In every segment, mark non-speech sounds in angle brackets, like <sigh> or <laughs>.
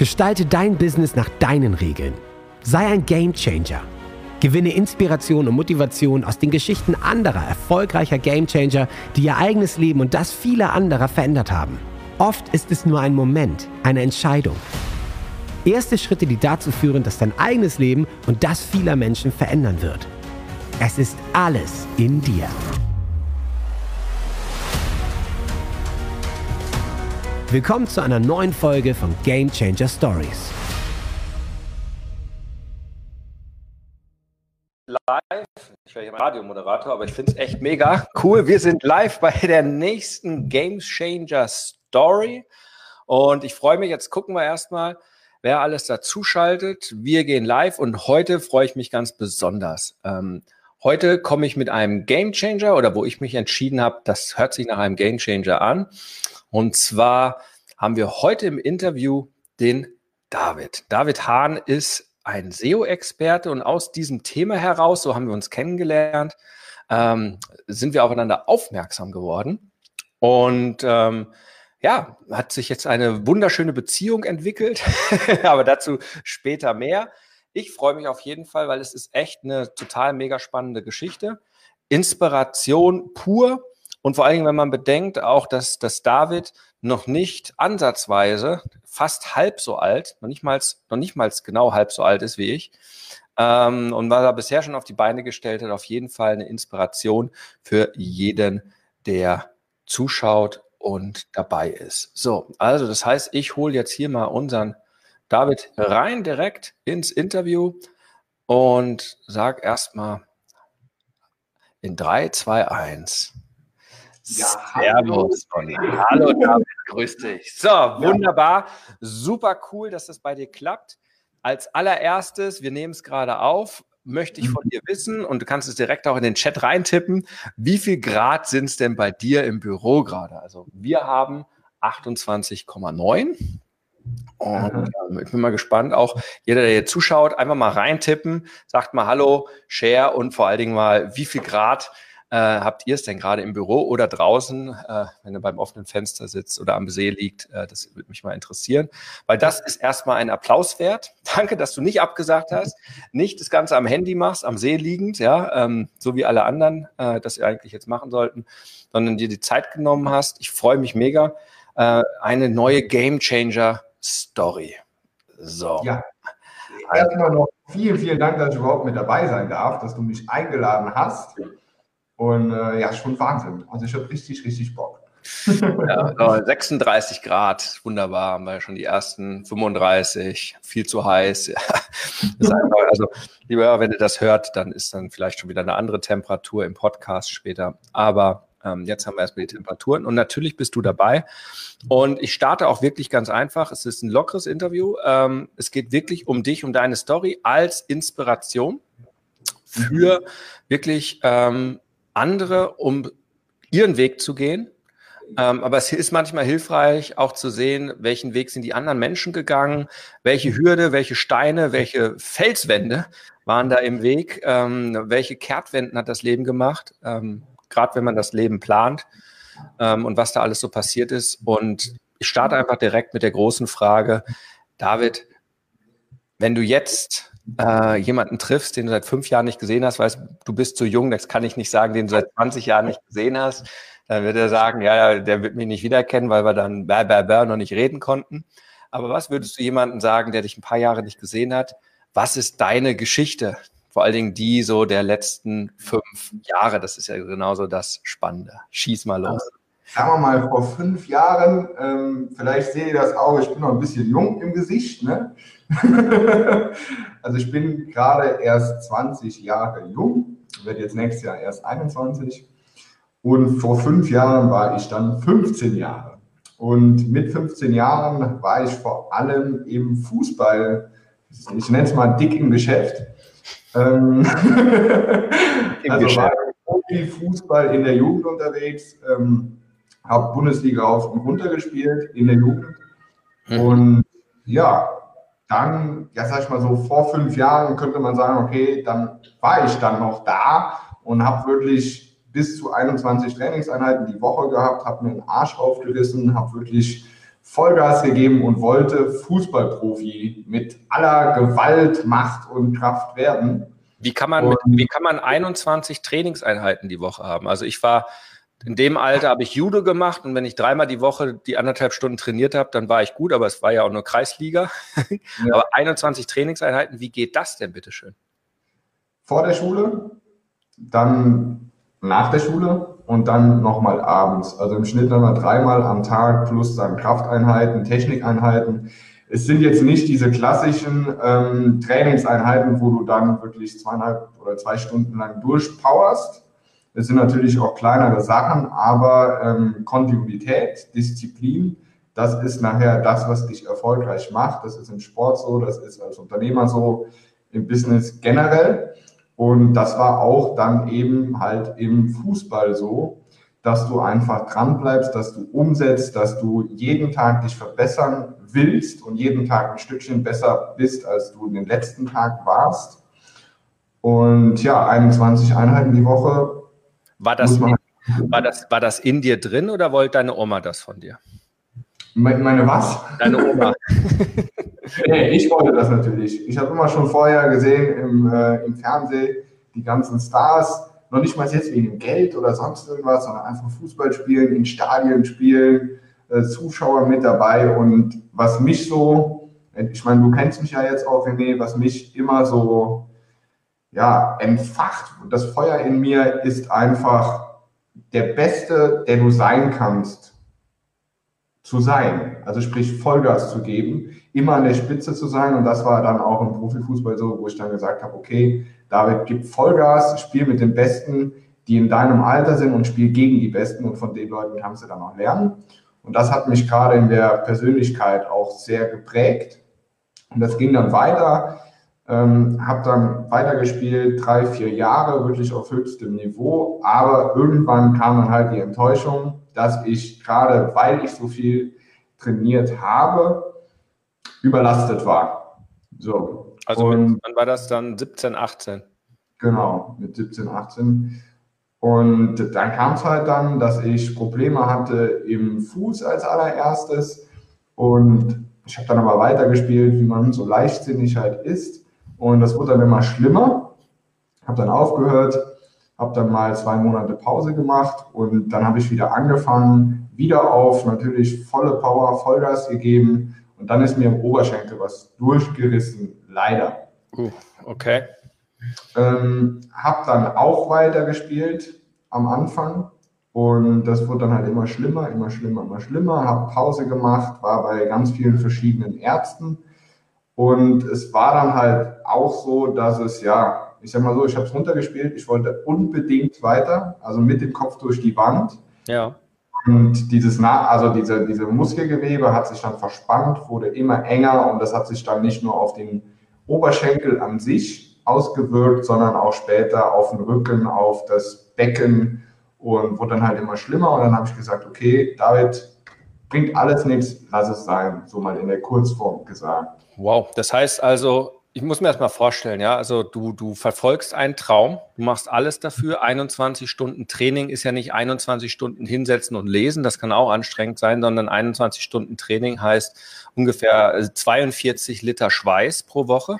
Gestalte dein Business nach deinen Regeln. Sei ein Gamechanger. Gewinne Inspiration und Motivation aus den Geschichten anderer erfolgreicher Gamechanger, die ihr eigenes Leben und das vieler anderer verändert haben. Oft ist es nur ein Moment, eine Entscheidung. Erste Schritte, die dazu führen, dass dein eigenes Leben und das vieler Menschen verändern wird. Es ist alles in dir. Willkommen zu einer neuen Folge von Game Changer Stories. Live, ich wäre hier Radiomoderator, aber ich finde es echt mega cool. Wir sind live bei der nächsten Game Changer Story und ich freue mich, jetzt gucken wir erstmal, wer alles dazu schaltet. Wir gehen live und heute freue ich mich ganz besonders. Ähm, heute komme ich mit einem Game Changer oder wo ich mich entschieden habe, das hört sich nach einem Game Changer an. Und zwar haben wir heute im Interview den David. David Hahn ist ein SEO-Experte und aus diesem Thema heraus, so haben wir uns kennengelernt, ähm, sind wir aufeinander aufmerksam geworden. Und ähm, ja, hat sich jetzt eine wunderschöne Beziehung entwickelt, <laughs> aber dazu später mehr. Ich freue mich auf jeden Fall, weil es ist echt eine total mega spannende Geschichte. Inspiration pur und vor allen Dingen, wenn man bedenkt, auch, dass, dass David noch nicht ansatzweise fast halb so alt, noch nicht mal, noch nicht mal genau halb so alt ist wie ich, ähm, und was er bisher schon auf die Beine gestellt hat, auf jeden Fall eine Inspiration für jeden, der zuschaut und dabei ist. So, also das heißt, ich hole jetzt hier mal unseren David rein direkt ins Interview und sag erstmal in 3, 2, 1. Ja, Servus, Conny. Hallo David, grüß dich. So, wunderbar. Super cool, dass das bei dir klappt. Als allererstes, wir nehmen es gerade auf, möchte ich von dir wissen, und du kannst es direkt auch in den Chat reintippen, wie viel Grad sind es denn bei dir im Büro gerade? Also wir haben 28,9. Und äh, ich bin mal gespannt, auch jeder, der hier zuschaut, einfach mal reintippen, sagt mal Hallo, Share und vor allen Dingen mal, wie viel Grad äh, habt ihr es denn gerade im Büro oder draußen, äh, wenn ihr beim offenen Fenster sitzt oder am See liegt? Äh, das würde mich mal interessieren, weil das ist erstmal ein Applaus wert. <laughs> Danke, dass du nicht abgesagt hast, nicht das Ganze am Handy machst, am See liegend, ja, ähm, so wie alle anderen, äh, das ihr eigentlich jetzt machen sollten, sondern dir die Zeit genommen hast. Ich freue mich mega. Äh, eine neue Game Changer Story. So. Ja. Erstmal noch vielen, vielen Dank, dass ich überhaupt mit dabei sein darf, dass du mich eingeladen hast. Und äh, ja, schon Wahnsinn. Also ich habe richtig, richtig Bock. ja, 36 Grad, wunderbar, haben wir schon die ersten 35, viel zu heiß. Ja. Einfach, also, lieber, wenn ihr das hört, dann ist dann vielleicht schon wieder eine andere Temperatur im Podcast später. Aber ähm, jetzt haben wir erstmal die Temperaturen und natürlich bist du dabei. Und ich starte auch wirklich ganz einfach. Es ist ein lockeres Interview. Ähm, es geht wirklich um dich, um deine Story als Inspiration für wirklich ähm, andere, um ihren Weg zu gehen. Ähm, aber es ist manchmal hilfreich, auch zu sehen, welchen Weg sind die anderen Menschen gegangen, welche Hürde, welche Steine, welche Felswände waren da im Weg, ähm, welche Kehrtwenden hat das Leben gemacht, ähm, gerade wenn man das Leben plant ähm, und was da alles so passiert ist. Und ich starte einfach direkt mit der großen Frage, David, wenn du jetzt äh, jemanden triffst, den du seit fünf Jahren nicht gesehen hast, weißt du bist zu jung, das kann ich nicht sagen, den du seit 20 Jahren nicht gesehen hast, dann wird er sagen, ja, der wird mich nicht wiedererkennen, weil wir dann bär, bär, bär noch nicht reden konnten. Aber was würdest du jemandem sagen, der dich ein paar Jahre nicht gesehen hat? Was ist deine Geschichte? Vor allen Dingen die so der letzten fünf Jahre. Das ist ja genauso das Spannende. Schieß mal los. Sagen wir mal, vor fünf Jahren, ähm, vielleicht sehe ich das auch, ich bin noch ein bisschen jung im Gesicht, ne? <laughs> also ich bin gerade erst 20 Jahre jung, werde jetzt nächstes Jahr erst 21. Und vor fünf Jahren war ich dann 15 Jahre. Und mit 15 Jahren war ich vor allem im Fußball, ich nenne es mal dick im Geschäft. Ähm <laughs> Im also Geschäft. war ich Fußball in der Jugend unterwegs, ähm, habe Bundesliga auf und runter gespielt in der Jugend. Mhm. Und ja, dann, ja, sag ich mal so, vor fünf Jahren könnte man sagen, okay, dann war ich dann noch da und habe wirklich bis zu 21 Trainingseinheiten die Woche gehabt, habe mir den Arsch aufgerissen, habe wirklich Vollgas gegeben und wollte Fußballprofi mit aller Gewalt, Macht und Kraft werden. Wie kann man, mit, wie kann man 21 Trainingseinheiten die Woche haben? Also ich war in dem Alter habe ich Judo gemacht und wenn ich dreimal die Woche die anderthalb Stunden trainiert habe, dann war ich gut, aber es war ja auch nur Kreisliga. <laughs> Ja. aber 21 Trainingseinheiten, wie geht das denn bitteschön? Vor der Schule, dann nach der Schule und dann nochmal abends. Also im Schnitt dann mal dreimal am Tag plus dann Krafteinheiten, Technikeinheiten. Es sind jetzt nicht diese klassischen ähm, Trainingseinheiten, wo du dann wirklich zweieinhalb oder zwei Stunden lang durchpowerst, es sind natürlich auch kleinere Sachen, aber ähm, Kontinuität, Disziplin, das ist nachher das, was dich erfolgreich macht. Das ist im Sport so, das ist als Unternehmer so, im Business generell. Und das war auch dann eben halt im Fußball so, dass du einfach dran bleibst, dass du umsetzt, dass du jeden Tag dich verbessern willst und jeden Tag ein Stückchen besser bist, als du den letzten Tag warst. Und ja, 21 Einheiten die Woche war das, in, war, das, war das in dir drin oder wollte deine Oma das von dir? Meine was? Deine Oma. <laughs> nee, ich wollte das natürlich. Ich habe immer schon vorher gesehen im, äh, im Fernsehen die ganzen Stars, noch nicht mal jetzt wegen Geld oder sonst irgendwas, sondern einfach Fußball spielen, in Stadien spielen, äh, Zuschauer mit dabei. Und was mich so, ich meine, du kennst mich ja jetzt auch, René, was mich immer so ja, entfacht. Das Feuer in mir ist einfach der Beste, der du sein kannst, zu sein. Also sprich Vollgas zu geben, immer an der Spitze zu sein. Und das war dann auch im Profifußball so, wo ich dann gesagt habe, okay, David, gib Vollgas, spiel mit den Besten, die in deinem Alter sind und spiel gegen die Besten. Und von den Leuten kannst du dann auch lernen. Und das hat mich gerade in der Persönlichkeit auch sehr geprägt. Und das ging dann weiter ähm, habe dann weitergespielt, drei, vier Jahre, wirklich auf höchstem Niveau. Aber irgendwann kam dann halt die Enttäuschung, dass ich gerade, weil ich so viel trainiert habe, überlastet war. So. Also und, wann war das dann 17, 18? Genau, mit 17, 18. Und dann kam es halt dann, dass ich Probleme hatte im Fuß als allererstes. Und ich habe dann aber weitergespielt, wie man so leichtsinnig halt ist. Und das wurde dann immer schlimmer. Habe dann aufgehört, habe dann mal zwei Monate Pause gemacht und dann habe ich wieder angefangen, wieder auf natürlich volle Power, Vollgas gegeben und dann ist mir im Oberschenkel was durchgerissen, leider. Uh, okay. Ähm, habe dann auch weiter gespielt am Anfang und das wurde dann halt immer schlimmer, immer schlimmer, immer schlimmer. Habe Pause gemacht, war bei ganz vielen verschiedenen Ärzten und es war dann halt auch so, dass es ja, ich sag mal so, ich habe es runtergespielt, ich wollte unbedingt weiter, also mit dem Kopf durch die Wand. Ja. Und dieses, also diese, diese Muskelgewebe hat sich dann verspannt, wurde immer enger und das hat sich dann nicht nur auf den Oberschenkel an sich ausgewirkt, sondern auch später auf den Rücken, auf das Becken und wurde dann halt immer schlimmer. Und dann habe ich gesagt, okay, David, bringt alles nichts, lass es sein, so mal in der Kurzform gesagt. Wow, das heißt also, ich muss mir das mal vorstellen, ja, also du, du verfolgst einen Traum, du machst alles dafür. 21 Stunden Training ist ja nicht 21 Stunden hinsetzen und lesen, das kann auch anstrengend sein, sondern 21 Stunden Training heißt ungefähr 42 Liter Schweiß pro Woche.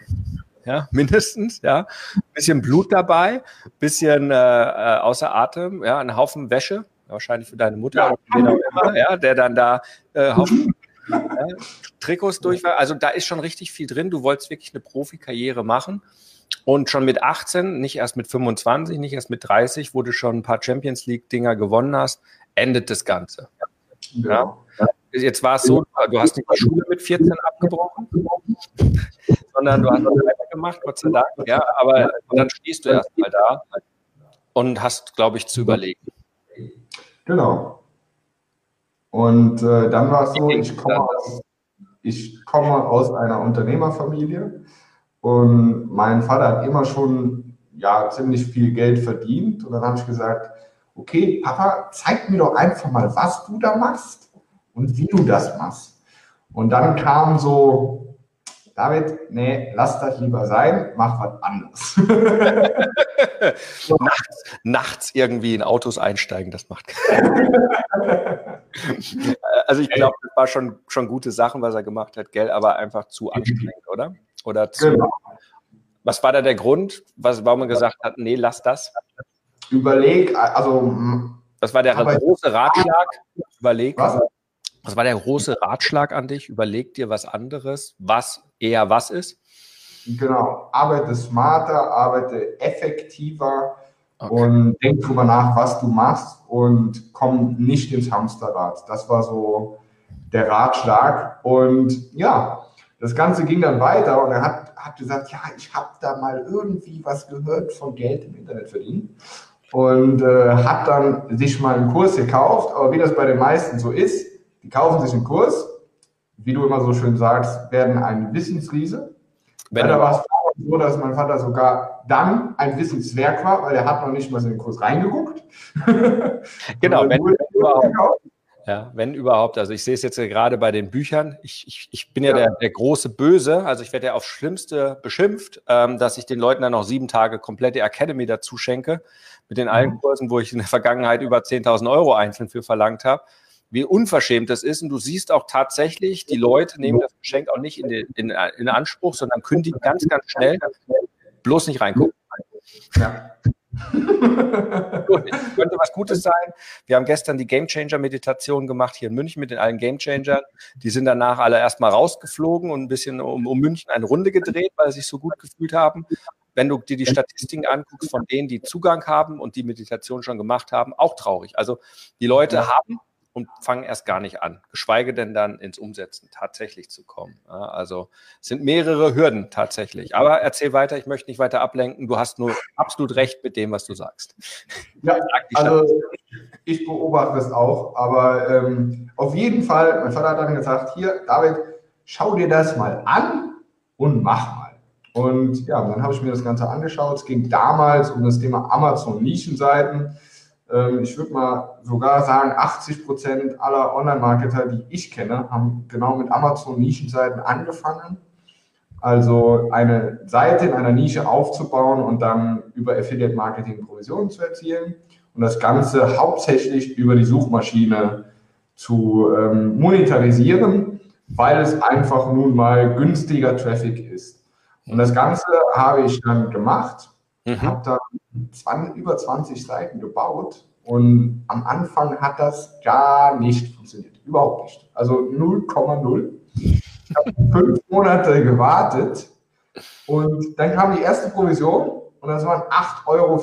Ja, <laughs> mindestens, ja. Bisschen Blut dabei, bisschen äh, äh außer Atem, ja, ein Haufen Wäsche, wahrscheinlich für deine Mutter ja. oder immer, ja, der dann da äh, Haufen ja, Trikots durch Also da ist schon richtig viel drin. Du wolltest wirklich eine Profikarriere machen. Und schon mit 18, nicht erst mit 25, nicht erst mit 30, wo du schon ein paar Champions League-Dinger gewonnen hast, endet das Ganze. Ja. ja. Jetzt war es so, du hast nicht die Schule mit 14 abgebrochen, <laughs> sondern du hast weitergemacht, Gott sei Dank. Ja, aber dann stehst du erst mal da und hast, glaube ich, zu überlegen. Genau. Und äh, dann war es so, ich komme, aus, ich komme aus einer Unternehmerfamilie und mein Vater hat immer schon ja, ziemlich viel Geld verdient. Und dann habe ich gesagt, okay, Papa, zeig mir doch einfach mal, was du da machst und wie du das machst. Und dann kam so, David, nee, lass das lieber sein, mach was anderes. <laughs> <laughs> <laughs> nachts, nachts irgendwie in Autos einsteigen, das macht <laughs> Also ich glaube, das war schon, schon gute Sachen, was er gemacht hat, gell, aber einfach zu anstrengend, oder? Oder zu, genau. Was war da der Grund, was, warum man gesagt hat, nee, lass das? Überleg, also. Was war der große Ratschlag? Überleg. Was? was war der große Ratschlag an dich? Überleg dir was anderes, was eher was ist? Genau, arbeite smarter, arbeite effektiver okay. und denk drüber nach, was du machst und komm nicht ins Hamsterrad. Das war so der Ratschlag. Und ja, das Ganze ging dann weiter und er hat, hat gesagt, ja, ich habe da mal irgendwie was gehört von Geld im Internet verdienen und äh, hat dann sich mal einen Kurs gekauft, aber wie das bei den meisten so ist, die kaufen sich einen Kurs, wie du immer so schön sagst, werden ein Wissensriese. Da war es so, dass mein Vater sogar dann ein Wissenswerk war, weil er hat noch nicht mal in den Kurs reingeguckt. <laughs> genau, wenn, überhaupt, ja, wenn überhaupt. Also ich sehe es jetzt gerade bei den Büchern. Ich, ich, ich bin ja, ja. Der, der, große Böse. Also ich werde ja aufs Schlimmste beschimpft, ähm, dass ich den Leuten dann noch sieben Tage komplette Academy dazu schenke. Mit den allen mhm. Kursen, wo ich in der Vergangenheit über 10.000 Euro einzeln für verlangt habe. Wie unverschämt das ist. Und du siehst auch tatsächlich, die Leute nehmen das Geschenk auch nicht in, den, in, in Anspruch, sondern kündigen ganz, ganz schnell. Bloß nicht reingucken. Ja. Gut, könnte was Gutes sein. Wir haben gestern die Game Changer Meditation gemacht hier in München mit den allen Game Changern. Die sind danach alle erstmal rausgeflogen und ein bisschen um, um München eine Runde gedreht, weil sie sich so gut gefühlt haben. Wenn du dir die Statistiken anguckst von denen, die Zugang haben und die Meditation schon gemacht haben, auch traurig. Also die Leute haben und fangen erst gar nicht an, geschweige denn dann ins Umsetzen tatsächlich zu kommen. Ja, also es sind mehrere Hürden tatsächlich. Aber erzähl weiter, ich möchte nicht weiter ablenken. Du hast nur absolut recht mit dem, was du sagst. Ja, <laughs> also ich beobachte es auch, aber ähm, auf jeden Fall, mein Vater hat dann gesagt, hier, David, schau dir das mal an und mach mal. Und ja, dann habe ich mir das Ganze angeschaut. Es ging damals um das Thema Amazon-Nischenseiten. Ähm, ich würde mal sogar sagen, 80 Prozent aller Online-Marketer, die ich kenne, haben genau mit Amazon-Nischenseiten angefangen. Also eine Seite in einer Nische aufzubauen und dann über Affiliate-Marketing Provisionen zu erzielen und das Ganze hauptsächlich über die Suchmaschine zu ähm, monetarisieren, weil es einfach nun mal günstiger Traffic ist. Und das Ganze habe ich dann gemacht Mhm. Habe da 20, über 20 Seiten gebaut und am Anfang hat das gar nicht funktioniert. Überhaupt nicht. Also 0,0. Ich habe <laughs> fünf Monate gewartet und dann kam die erste Provision und das waren 8,64 Euro.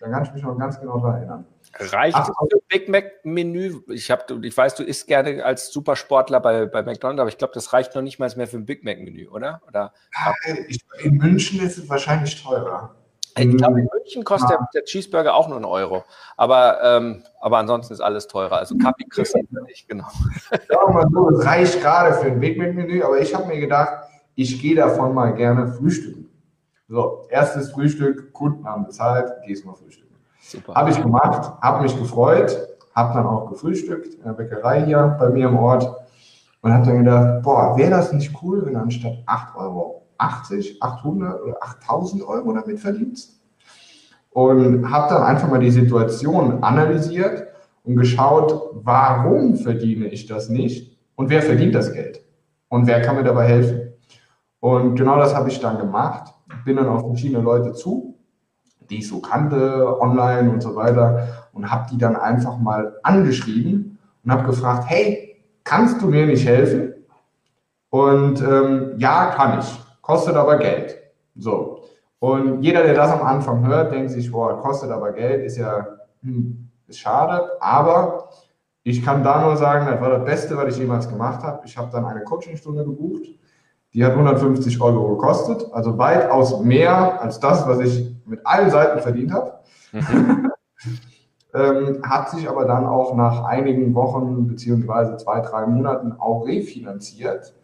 Da kann ich mich noch ganz genau daran erinnern. Reicht Ach, das Big Mac-Menü? Ich, ich weiß, du isst gerne als Supersportler bei, bei McDonald's, aber ich glaube, das reicht noch nicht mal mehr für ein Big Mac-Menü, oder? oder? in München ist es wahrscheinlich teurer. Ich glaube, in München kostet ja. der, der, Cheeseburger auch nur einen Euro. Aber, ähm, aber ansonsten ist alles teurer. Also Kaffee kriegst du nicht, genau. <laughs> Ja, mal so, das reicht gerade für ein Big Mac-Menü, aber ich habe mir gedacht, ich gehe davon mal gerne frühstücken. So, erstes Frühstück, Kunden haben bezahlt, gehst mal frühstücken. Super. Habe ich gemacht, habe mich gefreut, habe dann auch gefrühstückt in der Bäckerei hier bei mir im Ort und habe dann gedacht, boah, wäre das nicht cool, wenn anstatt 8 Euro 80, 800 oder 8000 Euro damit verdienst. Und habe dann einfach mal die Situation analysiert und geschaut, warum verdiene ich das nicht und wer verdient das Geld und wer kann mir dabei helfen. Und genau das habe ich dann gemacht. Bin dann auf verschiedene Leute zu, die ich so kannte, online und so weiter, und habe die dann einfach mal angeschrieben und habe gefragt, hey, kannst du mir nicht helfen? Und ähm, ja, kann ich kostet aber Geld. So. Und jeder, der das am Anfang hört, denkt sich, boah, kostet aber Geld, ist ja hm, ist schade. Aber ich kann da nur sagen, das war das Beste, was ich jemals gemacht habe. Ich habe dann eine Coachingstunde gebucht. Die hat 150 Euro gekostet, also weitaus mehr als das, was ich mit allen Seiten verdient habe. Mhm. <laughs> ähm, hat sich aber dann auch nach einigen Wochen beziehungsweise zwei, drei Monaten auch refinanziert.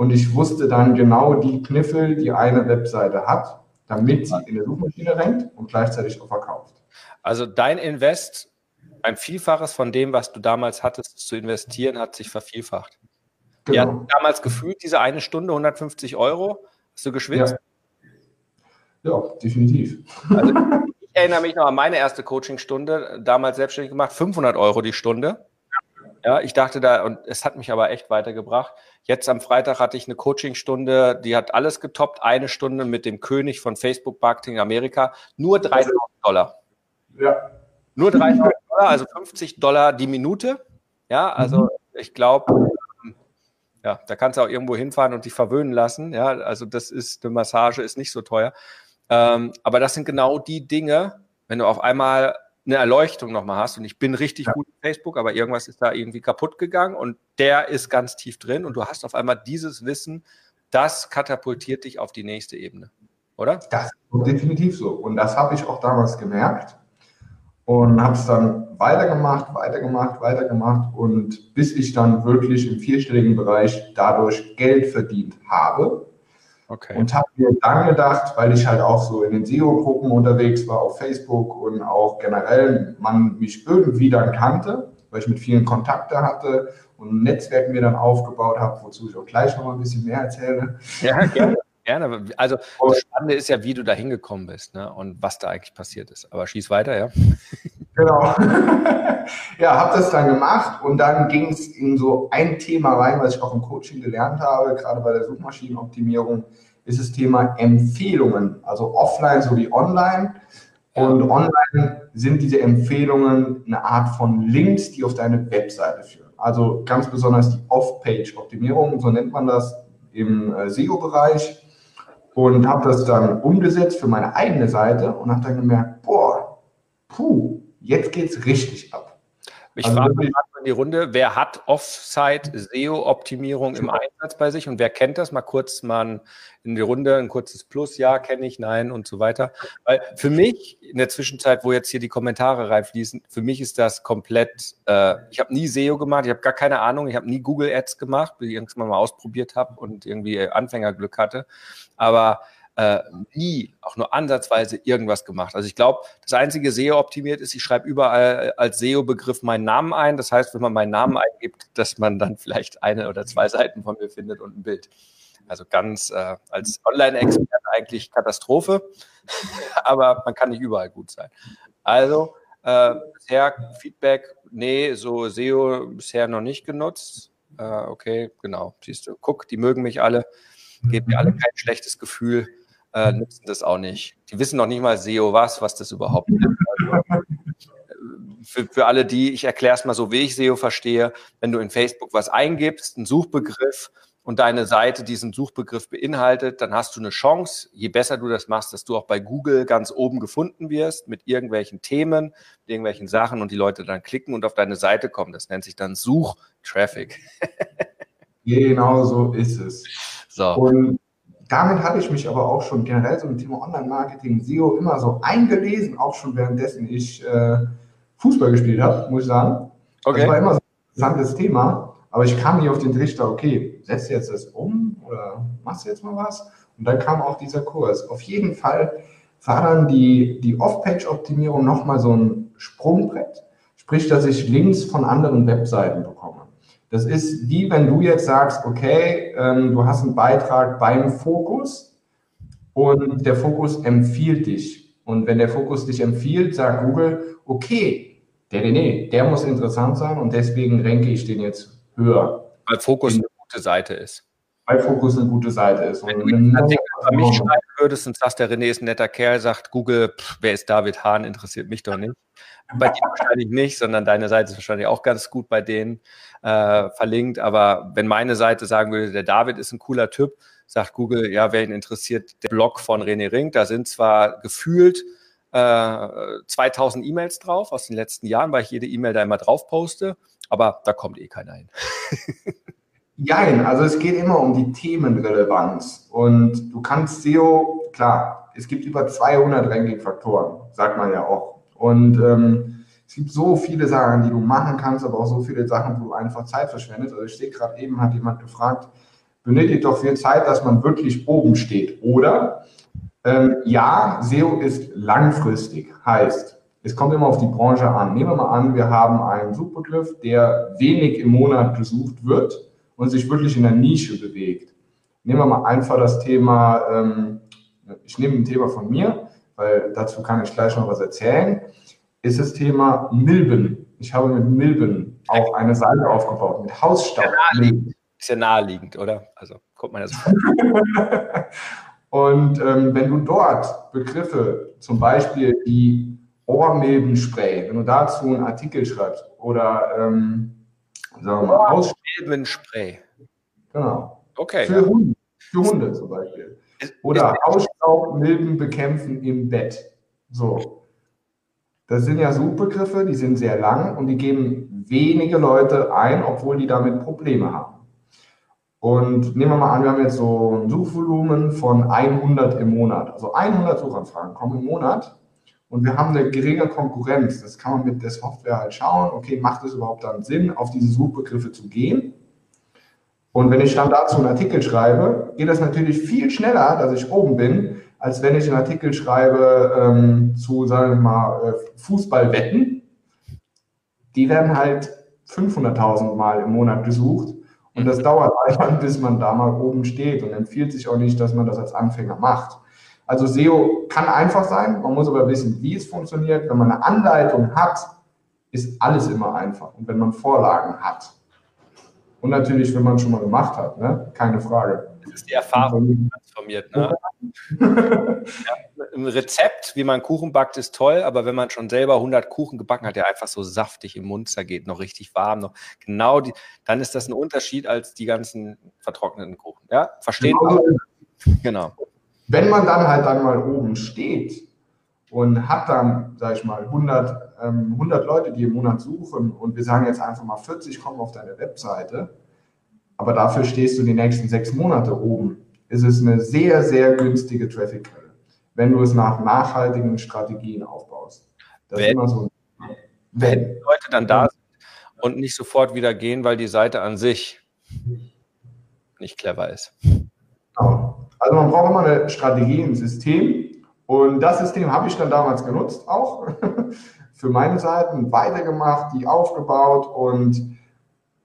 Und ich wusste dann genau die Kniffel, die eine Webseite hat, damit sie in der Suchmaschine rennt und gleichzeitig auch verkauft. Also dein Invest, ein Vielfaches von dem, was du damals hattest zu investieren, hat sich vervielfacht. Genau. Ja, damals gefühlt diese eine Stunde 150 Euro. Hast du geschwitzt? Ja, ja definitiv. Also, <laughs> ich erinnere mich noch an meine erste Coachingstunde, damals selbstständig gemacht, 500 Euro die Stunde. Ja, ich dachte da, und es hat mich aber echt weitergebracht. Jetzt am Freitag hatte ich eine Coachingstunde, die hat alles getoppt. Eine Stunde mit dem König von Facebook Marketing Amerika. Nur 3000 Dollar. Ja. Nur 3000 Dollar, also 50 Dollar die Minute. Ja, also mhm. ich glaube, ja, da kannst du auch irgendwo hinfahren und dich verwöhnen lassen. Ja, also das ist, eine Massage ist nicht so teuer. Ähm, aber das sind genau die Dinge, wenn du auf einmal eine Erleuchtung nochmal hast und ich bin richtig ja. gut in Facebook, aber irgendwas ist da irgendwie kaputt gegangen und der ist ganz tief drin und du hast auf einmal dieses Wissen, das katapultiert dich auf die nächste Ebene, oder? Das ist definitiv so und das habe ich auch damals gemerkt und habe es dann weitergemacht, weitergemacht, weitergemacht und bis ich dann wirklich im vierstelligen Bereich dadurch Geld verdient habe. Okay. Und habe mir dann gedacht, weil ich halt auch so in den SEO-Gruppen unterwegs war auf Facebook und auch generell man mich irgendwie dann kannte, weil ich mit vielen Kontakte hatte und ein Netzwerk mir dann aufgebaut habe, wozu ich auch gleich noch mal ein bisschen mehr erzähle. Ja, gerne. Gerne. Also das Spannende ist ja, wie du da hingekommen bist ne? und was da eigentlich passiert ist. Aber schieß weiter, ja. Genau. <laughs> ja, habe das dann gemacht und dann ging es in so ein Thema rein, was ich auch im Coaching gelernt habe, gerade bei der Suchmaschinenoptimierung, ist das Thema Empfehlungen, also offline sowie online. Und online sind diese Empfehlungen eine Art von Links, die auf deine Webseite führen. Also ganz besonders die Off-Page-Optimierung, so nennt man das im äh, SEO-Bereich und habe das dann umgesetzt für meine eigene Seite und habe dann gemerkt, boah, puh, jetzt geht's richtig ab. Ich also frage mal in die Runde, wer hat Offsite SEO-Optimierung im Einsatz bei sich und wer kennt das? Mal kurz mal in die Runde, ein kurzes Plus, ja, kenne ich, nein und so weiter. Weil für mich in der Zwischenzeit, wo jetzt hier die Kommentare reinfließen, für mich ist das komplett, äh, ich habe nie SEO gemacht, ich habe gar keine Ahnung, ich habe nie Google Ads gemacht, bis ich irgendwann mal ausprobiert habe und irgendwie Anfängerglück hatte. Aber äh, nie auch nur ansatzweise irgendwas gemacht. Also ich glaube, das einzige SEO optimiert ist, ich schreibe überall als SEO-Begriff meinen Namen ein. Das heißt, wenn man meinen Namen eingibt, dass man dann vielleicht eine oder zwei Seiten von mir findet und ein Bild. Also ganz äh, als Online-Experte eigentlich Katastrophe, <laughs> aber man kann nicht überall gut sein. Also äh, bisher Feedback, nee, so SEO bisher noch nicht genutzt. Äh, okay, genau, siehst du, guck, die mögen mich alle, geben mir alle kein schlechtes Gefühl äh, nutzen das auch nicht. Die wissen noch nicht mal SEO was, was das überhaupt ist. Also, für, für alle die, ich erkläre es mal so, wie ich SEO verstehe, wenn du in Facebook was eingibst, einen Suchbegriff und deine Seite diesen Suchbegriff beinhaltet, dann hast du eine Chance, je besser du das machst, dass du auch bei Google ganz oben gefunden wirst mit irgendwelchen Themen, mit irgendwelchen Sachen und die Leute dann klicken und auf deine Seite kommen. Das nennt sich dann Suchtraffic. genau so ist es. So. Und damit hatte ich mich aber auch schon generell so mit Thema Online-Marketing, SEO immer so eingelesen, auch schon währenddessen ich äh, Fußball gespielt habe, muss ich sagen. Okay. Das war immer so ein interessantes Thema, aber ich kam nie auf den Trichter, okay, setzt jetzt das um oder machst du jetzt mal was? Und dann kam auch dieser Kurs. Auf jeden Fall war dann die, die Off-Page-Optimierung nochmal so ein Sprungbrett, sprich, dass ich Links von anderen Webseiten bekomme. Das ist wie wenn du jetzt sagst, okay, ähm, du hast einen Beitrag beim Fokus und der Fokus empfiehlt dich. Und wenn der Fokus dich empfiehlt, sagt Google, okay, der René, der muss interessant sein und deswegen renke ich den jetzt höher. Weil Fokus eine gute Seite ist. Weil Fokus eine gute Seite ist. Wenn und du einen Artikel über mich schreiben würdest und sagst, der René ist ein netter Kerl, sagt Google, pff, wer ist David Hahn, interessiert mich doch nicht. Bei dir wahrscheinlich nicht, sondern deine Seite ist wahrscheinlich auch ganz gut bei denen äh, verlinkt. Aber wenn meine Seite sagen würde, der David ist ein cooler Typ, sagt Google, ja, wer ihn interessiert, der Blog von René Ring, da sind zwar gefühlt äh, 2000 E-Mails drauf aus den letzten Jahren, weil ich jede E-Mail da immer drauf poste, aber da kommt eh keiner hin. <laughs> Jein, also es geht immer um die Themenrelevanz und du kannst SEO, klar, es gibt über 200 Ranking-Faktoren, sagt man ja auch. Und ähm, es gibt so viele Sachen, die du machen kannst, aber auch so viele Sachen, wo du einfach Zeit verschwendest. Also ich sehe gerade eben, hat jemand gefragt, benötigt doch viel Zeit, dass man wirklich oben steht. Oder ähm, ja, SEO ist langfristig, heißt, es kommt immer auf die Branche an. Nehmen wir mal an, wir haben einen Suchbegriff, der wenig im Monat gesucht wird und sich wirklich in der Nische bewegt. Nehmen wir mal einfach das Thema, ähm, ich nehme ein Thema von mir, weil dazu kann ich gleich noch was erzählen, ist das Thema Milben. Ich habe mit Milben auch eine Seite aufgebaut, mit Hausstaub. Ist ja naheliegend, oder? Also guckt man das vor. <laughs> Und ähm, wenn du dort Begriffe, zum Beispiel die Ohrmilbenspray, wenn du dazu einen Artikel schreibst oder ähm, sagen wir mal, Ohrmilbenspray. Genau. Okay. Für, ja. Hunde, für Hunde zum Beispiel. Oder Hausstaubmilben bekämpfen im Bett. So. Das sind ja Suchbegriffe, die sind sehr lang und die geben wenige Leute ein, obwohl die damit Probleme haben. Und nehmen wir mal an, wir haben jetzt so ein Suchvolumen von 100 im Monat. Also 100 Suchanfragen kommen im Monat und wir haben eine geringe Konkurrenz. Das kann man mit der Software halt schauen. Okay, macht es überhaupt dann Sinn, auf diese Suchbegriffe zu gehen? Und wenn ich dann dazu einen Artikel schreibe, geht das natürlich viel schneller, dass ich oben bin, als wenn ich einen Artikel schreibe ähm, zu, sagen wir mal, äh, Fußballwetten. Die werden halt 500.000 Mal im Monat gesucht und das dauert einfach, bis man da mal oben steht und empfiehlt sich auch nicht, dass man das als Anfänger macht. Also SEO kann einfach sein, man muss aber wissen, wie es funktioniert. Wenn man eine Anleitung hat, ist alles immer einfach. Und wenn man Vorlagen hat. Und natürlich, wenn man schon mal gemacht hat, ne? keine Frage. Das ist die Erfahrung, die transformiert. Ne? <laughs> ja, ein Rezept, wie man Kuchen backt, ist toll, aber wenn man schon selber 100 Kuchen gebacken hat, der einfach so saftig im Mund zergeht, noch richtig warm, noch genau, die, dann ist das ein Unterschied als die ganzen vertrockneten Kuchen. Ja, verstehen? Genau. genau. Wenn man dann halt dann mal oben steht und hat dann, sag ich mal, 100, ähm, 100 Leute, die im Monat suchen und wir sagen jetzt einfach mal 40 kommen auf deine Webseite, aber dafür stehst du die nächsten sechs Monate oben, ist es eine sehr, sehr günstige Traffic-Quelle, wenn du es nach nachhaltigen Strategien aufbaust. Das wenn, ist immer so. Wenn, wenn Leute dann da sind und nicht sofort wieder gehen, weil die Seite an sich nicht clever ist. Genau. Also man braucht immer eine Strategie, ein System, und das System habe ich dann damals genutzt, auch <laughs> für meine Seiten, weitergemacht, die aufgebaut und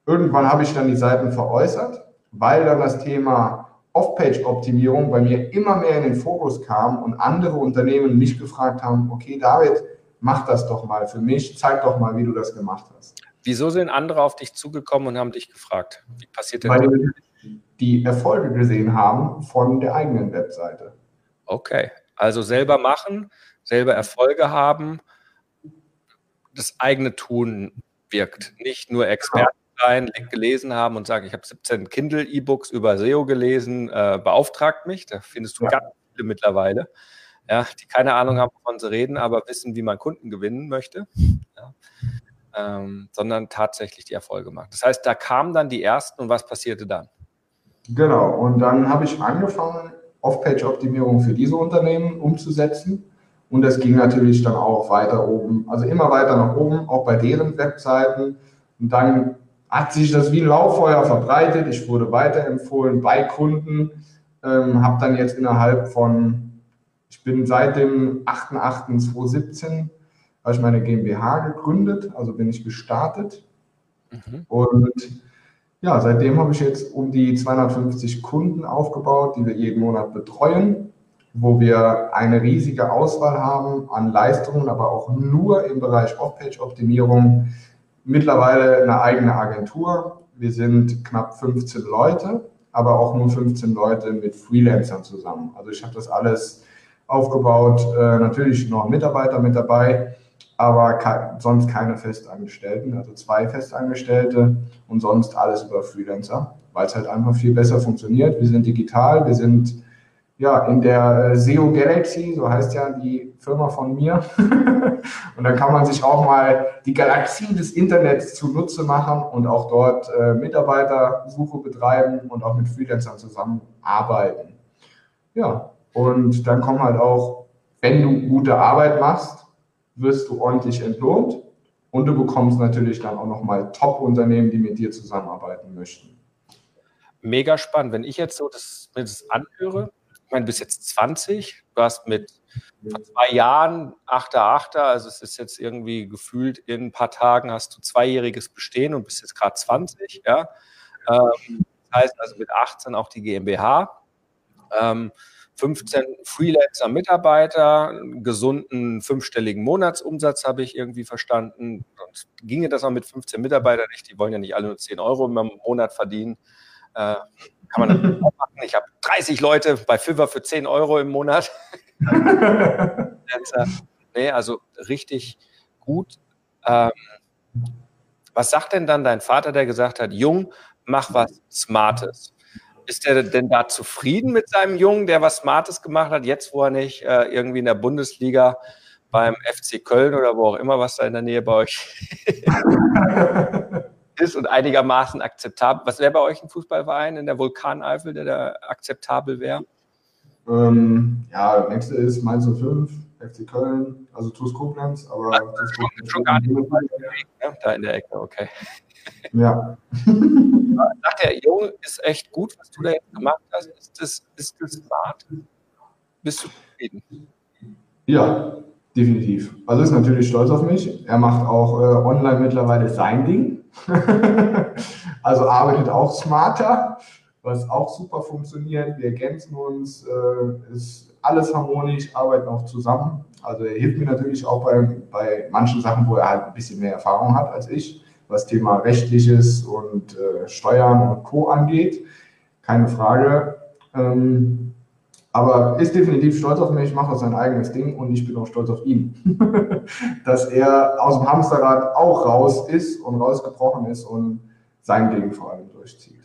irgendwann habe ich dann die Seiten veräußert, weil dann das Thema Off-Page-Optimierung bei mir immer mehr in den Fokus kam und andere Unternehmen mich gefragt haben, okay, David, mach das doch mal für mich, zeig doch mal, wie du das gemacht hast. Wieso sind andere auf dich zugekommen und haben dich gefragt? Wie passiert denn Weil das? Die Erfolge gesehen haben von der eigenen Webseite. Okay, also selber machen, selber Erfolge haben, das eigene Tun wirkt. Nicht nur Experten sein, gelesen haben und sagen, ich habe 17 Kindle-E-Books über SEO gelesen, äh, beauftragt mich. Da findest du ja. ganz viele mittlerweile, ja, die keine Ahnung haben, wovon sie reden, aber wissen, wie man Kunden gewinnen möchte. Ja. Ähm, sondern tatsächlich die Erfolge machen. Das heißt, da kamen dann die ersten und was passierte dann? Genau, und dann habe ich angefangen, Off-Page-Optimierung für diese Unternehmen umzusetzen. Und das ging natürlich dann auch weiter oben, also immer weiter nach oben, auch bei deren Webseiten. Und dann hat sich das wie ein Lauffeuer verbreitet. Ich wurde weiterempfohlen bei Kunden, ähm, habe dann jetzt innerhalb von, ich bin seit dem 8.8.2017, habe ich meine GmbH gegründet, also bin ich gestartet. Mhm. Und ja, seitdem habe ich jetzt um die 250 Kunden aufgebaut, die wir jeden Monat betreuen, wo wir eine riesige Auswahl haben an Leistungen, aber auch nur im Bereich Off-Page-Optimierung. Mittlerweile eine eigene Agentur. Wir sind knapp 15 Leute, aber auch nur 15 Leute mit Freelancern zusammen. Also ich habe das alles aufgebaut, äh, natürlich noch Mitarbeiter mit dabei, aber ke sonst keine Festangestellten, also zwei Festangestellte und sonst alles über Freelancer, weil es halt einfach viel besser funktioniert. Wir sind digital, wir sind ja in der äh, SEO Galaxy, so heißt ja die Firma von mir. <laughs> und dann kann man sich auch mal die Galaxie des Internets zunutze machen und auch dort äh, Mitarbeitersuche betreiben und auch mit Freelancern zusammenarbeiten. Ja, und dann kommen halt auch, wenn du gute Arbeit machst, wirst du ordentlich entlohnt und du bekommst natürlich dann auch nochmal Top-Unternehmen, die mit dir zusammenarbeiten möchten. Mega spannend. Wenn ich jetzt so das, das anhöre, ich meine, du bist jetzt 20, du hast mit vor zwei Jahren 8.8., also es ist jetzt irgendwie gefühlt in ein paar Tagen hast du zweijähriges Bestehen und bist jetzt gerade 20, ja. Ähm, das heißt also mit 18 auch die GmbH. Ähm, 15 Freelancer-Mitarbeiter, einen gesunden fünfstelligen Monatsumsatz habe ich irgendwie verstanden. Und ginge das auch mit 15 Mitarbeitern nicht? Die wollen ja nicht alle nur 10 Euro im Monat verdienen. Äh, kann man das auch machen. Ich habe 30 Leute bei Fiverr für 10 Euro im Monat. <laughs> nee, also richtig gut. Ähm, was sagt denn dann dein Vater, der gesagt hat, Jung, mach was Smartes? Ist er denn da zufrieden mit seinem Jungen, der was Smartes gemacht hat, jetzt wo er nicht äh, irgendwie in der Bundesliga beim FC Köln oder wo auch immer, was da in der Nähe bei euch <laughs> ist und einigermaßen akzeptabel. Was wäre bei euch ein Fußballverein in der Vulkaneifel, der da akzeptabel wäre? Ähm, ja, nächste ist Mainz 05, FC Köln, also TuS Koblenz, aber ah, TuS Koblenz schon gar nicht weit weg, ne? da in der Ecke, okay. Ja. Sagt der Junge, ist echt gut, was du da jetzt gemacht hast. Ist das, ist das smart? Bist du zufrieden? Ja, definitiv. Also ist natürlich stolz auf mich. Er macht auch äh, online mittlerweile sein Ding. <laughs> also arbeitet auch smarter, was auch super funktioniert. Wir ergänzen uns, äh, ist alles harmonisch, arbeiten auch zusammen. Also er hilft mir natürlich auch bei, bei manchen Sachen, wo er halt ein bisschen mehr Erfahrung hat als ich was Thema Rechtliches und äh, Steuern und Co. angeht. Keine Frage. Ähm, aber ist definitiv stolz auf mich, macht sein eigenes Ding und ich bin auch stolz auf ihn, <laughs> dass er aus dem Hamsterrad auch raus ist und rausgebrochen ist und sein Ding vor allem durchzieht.